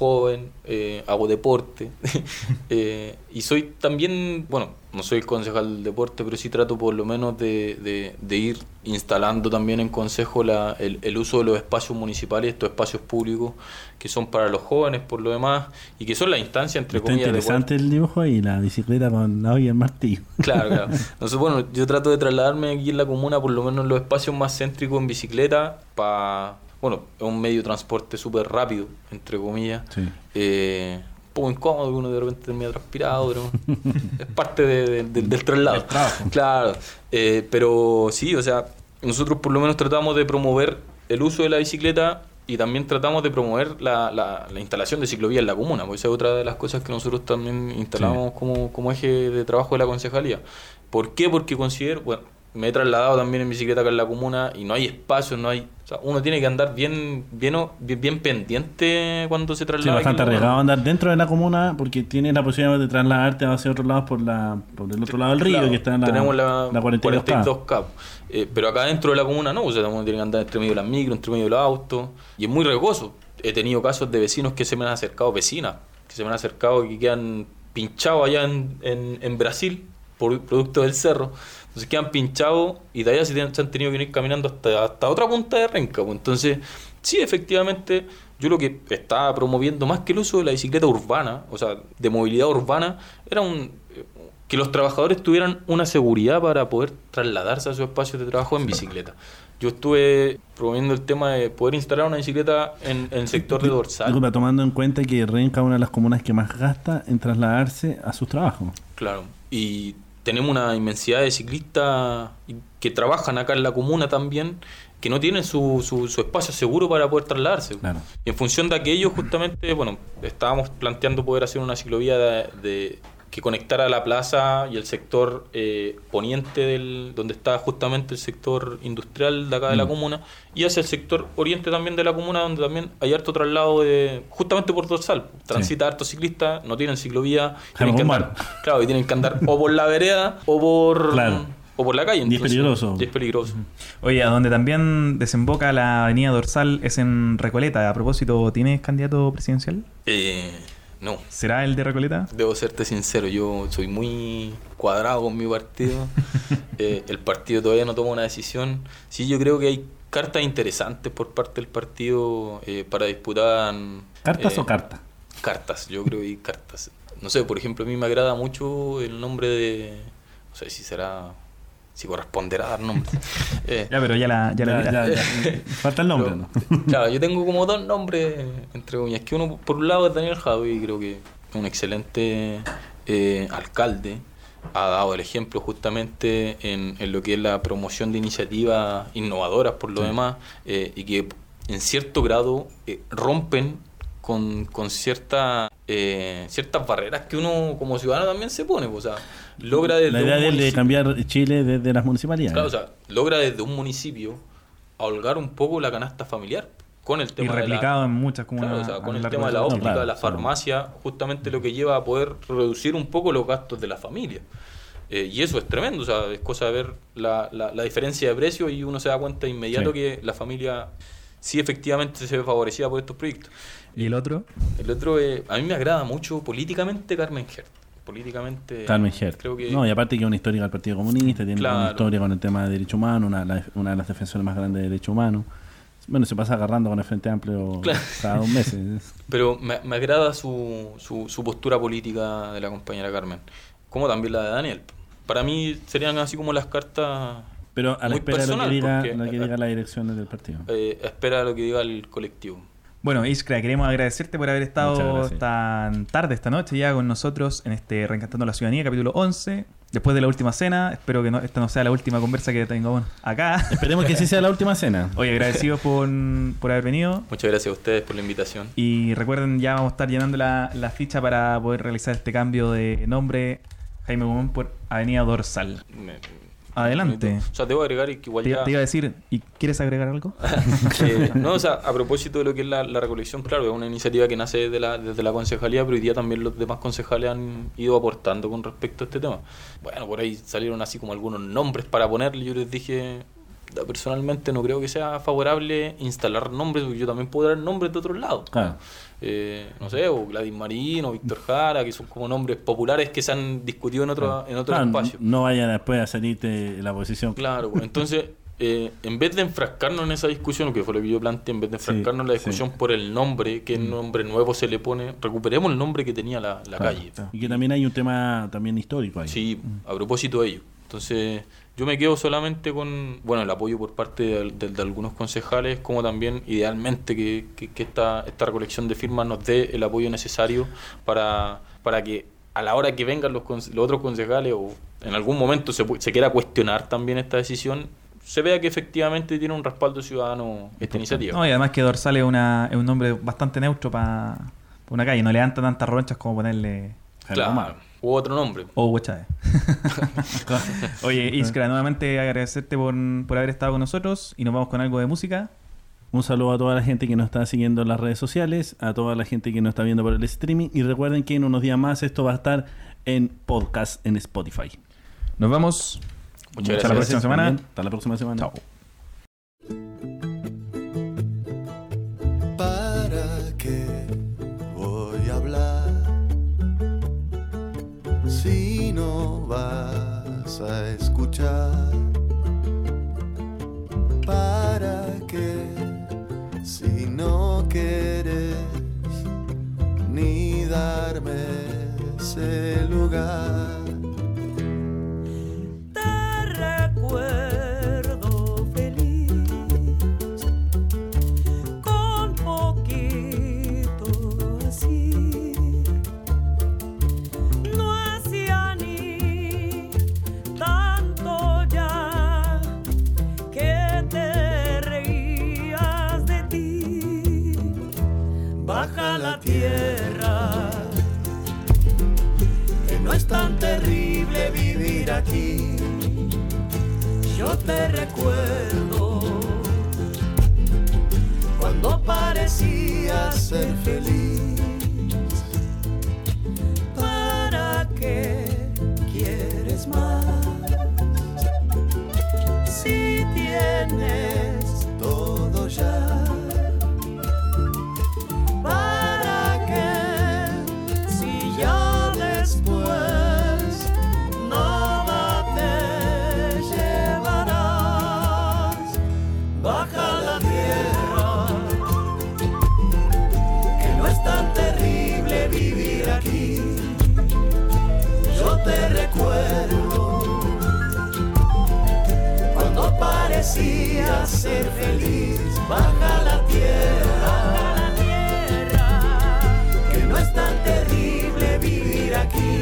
joven, eh, hago deporte *laughs* eh, y soy también, bueno, no soy el concejal del deporte, pero sí trato por lo menos de, de- de ir instalando también en consejo la, el, el uso de los espacios municipales, estos espacios públicos que son para los jóvenes por lo demás y que son la instancia entre Está comillas de interesante el dibujo y la bicicleta con la y el martillo. Claro, claro. *laughs* Entonces, bueno, yo trato de trasladarme aquí en la comuna, por lo menos en los espacios más céntricos en bicicleta, para, bueno, es un medio de transporte súper rápido, entre comillas, Sí. eh, poco incómodo, uno de repente termina transpirado, pero es parte de- de- de- del traslado. Claro, eh, pero sí, o sea, nosotros por lo menos tratamos de promover el uso de la bicicleta y también tratamos de promover la, la- la instalación de ciclovía en la comuna, porque esa es otra de las cosas que nosotros también instalamos como, como eje de trabajo de la concejalía. ¿Por qué? Porque considero, bueno, me he trasladado también en bicicleta acá en la comuna y no hay espacio, no hay... O sea, uno tiene que andar bien, bien, bien, bien pendiente cuando se Sí, traslada. en bastante arriesgado andar dentro de la comuna porque tienes la posibilidad de trasladarte hacia otros lados por la por el otro lado del río Claro, que está en la, tenemos la, la 42K. 42K. Eh, pero acá dentro de la comuna no, o sea, uno tiene que andar entre medio de las micros, entre medio de los autos, y es muy riesgoso. He tenido casos de vecinos que se me han acercado, vecinas, que se me han acercado y que quedan pinchados allá en, en, en Brasil, por producto del cerro. Entonces quedan pinchados y de allá se, tienen- se han tenido que ir caminando hasta, hasta otra punta de Renca. pues. Entonces, sí, efectivamente, yo lo que estaba promoviendo más que el uso de la bicicleta urbana, o sea, de movilidad urbana, era un que los trabajadores tuvieran una seguridad para poder trasladarse a sus espacios de trabajo en bicicleta. Yo estuve promoviendo el tema de poder instalar una bicicleta en, en el sector de dorsal. Disculpa, tomando en cuenta que Renca es una de las comunas que más gasta en trasladarse a sus trabajos. Claro. Y tenemos una inmensidad de ciclistas que trabajan acá en la comuna también, que no tienen su, su, su espacio seguro para poder trasladarse. Claro. Y en función de aquello, justamente, bueno, estábamos planteando poder hacer una ciclovía de, de- que conectara la plaza y el sector eh, poniente del donde está justamente el sector industrial de acá de la Mm. comuna y hacia el sector oriente también de la comuna donde también hay harto traslado de justamente por dorsal transita harto ciclista no tienen ciclovía *laughs* tienen que andar, claro y tienen que andar o por la vereda o por Claro. o por la calle Y es entonces, peligroso. y es peligroso Oye, a donde también desemboca la avenida dorsal es en Recoleta. A propósito, ¿tienes candidato presidencial? Eh, no ¿Será el de Recoleta? Debo serte sincero, yo soy muy cuadrado con mi partido. *laughs* Eh, el partido todavía no toma una decisión. Sí, yo creo que hay cartas interesantes por parte del partido eh, para disputar. ¿Cartas eh, o carta? Cartas, yo creo que hay cartas. No sé, por ejemplo, a mí me agrada mucho el nombre de. No sé si será. Si corresponderá dar nombre. *laughs* Eh, Ya, pero ya la, ya la Ya, tiraste. ya, ya. *laughs* Falta el nombre, pero, ¿no? *laughs* Claro, yo tengo como dos nombres entre comillas. Que uno, por un lado, es Daniel Javi, creo que es un excelente eh, alcalde. Ha dado el ejemplo justamente en, en lo que es la promoción de iniciativas innovadoras, por lo demás, eh, y que en cierto grado eh, rompen con, con cierta, eh, ciertas barreras que uno como ciudadano también se pone. pues, O sea, logra desde La idea un de cambiar Chile desde las municipalidades. Claro, o sea, logra desde un municipio holgar un poco la canasta familiar con el Y tema de la, replicado en muchas comunas. Claro, o sea, a con el tema de la óptica, claro, la farmacia, justamente lo que lleva a poder reducir un poco los gastos de la familia. Eh, y eso es tremendo, o sea, es cosa de ver la, la, la diferencia de precio y uno se da cuenta de inmediato Sí. que la familia sí efectivamente se ve favorecida por estos proyectos. ¿Y el otro? El otro, eh, a mí me agrada mucho políticamente Carmen Gert. Políticamente. Carmen. Creo que. No, y aparte que es una histórica del Partido Comunista, tiene Claro. una historia con el tema de derechos humanos, una, una de las defensoras más grandes de derechos humanos. Bueno, se pasa agarrando con el Frente Amplio Claro. cada dos meses. *laughs* Pero me, me agrada su, su, su postura política de la compañera Carmen, como también la de Daniel. Para mí serían así como las cartas Pero a la Muy espera de lo que diga, lo que diga las direcciones del partido. eh, espera lo que diga el colectivo. Bueno, Iskra, queremos agradecerte por haber estado tan tarde esta noche ya con nosotros en este Reencantando la Ciudadanía, capítulo 11. Después de la última cena, espero que no, esta no sea la última conversa que tengamos acá. Esperemos que sí sea la última cena. *laughs* Oye, agradecidos por, por haber venido. Muchas gracias a ustedes por la invitación. Y recuerden, ya vamos a estar llenando la, la ficha para poder realizar este cambio de nombre Jaime Guzmán por Avenida Dorsal. Me- Adelante. O sea, debo agregar que igual Te, ya... te iba a decir, ¿y quieres agregar algo? *laughs* Eh, *laughs* no, o sea, a propósito de lo que es la, la recolección, claro, es una iniciativa que nace desde la, desde la concejalía, pero hoy día también los demás concejales han ido aportando con respecto a este tema. Bueno, por ahí salieron así como algunos nombres para ponerle, yo les dije, "Da, personalmente no creo que sea favorable instalar nombres, porque yo también puedo dar nombres de otros lados. Claro. Eh, no sé, o Gladys Marín o Víctor Jara, que son como nombres populares que se han discutido en otro, en otro Claro, espacio. no vaya después a salirte la posición. Claro, pues, entonces, *laughs* eh, en vez de enfrascarnos en esa discusión, que fue lo que yo planteé, en vez de enfrascarnos en la sí. discusión por el nombre, qué nombre nuevo se le pone, recuperemos el nombre que tenía la, la Claro. calle. Y que también hay un tema también histórico ahí. Sí, a propósito de ello. Entonces, Yo me quedo solamente con bueno el apoyo por parte de, de- de algunos concejales, como también idealmente que, que- que esta, esta recolección de firmas nos dé el apoyo necesario para, para que a la hora que vengan los, los otros concejales o en algún momento se, se quiera cuestionar también esta decisión, se vea que efectivamente tiene un respaldo ciudadano esta iniciativa. No, y además que Dorsal es, una, es un nombre bastante neutro para una calle. No le dan tantas ronchas como ponerle Claro. U otro nombre. O Hugo Chávez. *laughs* Oye, Iskra, nuevamente agradecerte por, por haber estado con nosotros y nos vamos con algo de música. Un saludo a toda la gente que nos está siguiendo en las redes sociales, a toda la gente que nos está viendo por el streaming y recuerden que en unos días más esto va a estar en podcast en Spotify. Nos vamos. Muchas Hasta la gracias. próxima semana. también. Hasta la próxima semana. Chao. Vas a escuchar? ¿Para qué si no quieres ni darme ese lugar? Te recuerdo tierra que no es tan terrible vivir aquí. Yo te recuerdo cuando parecías ser feliz. ¿Para qué quieres más? Si tienes decía ser feliz baja la tierra. Que no es tan terrible vivir aquí.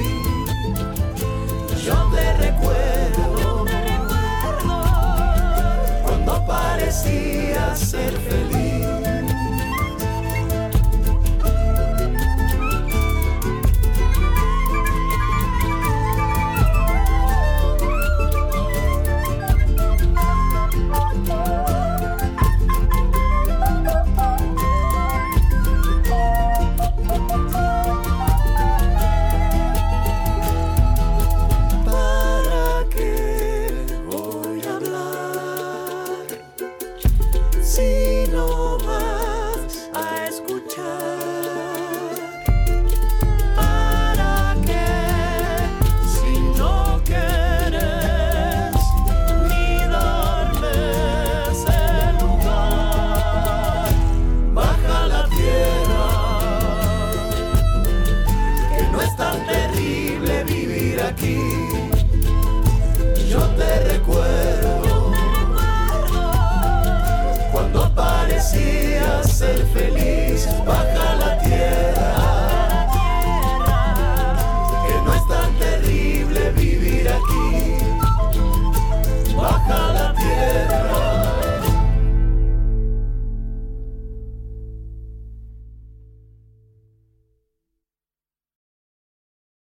Yo te recuerdo cuando parecía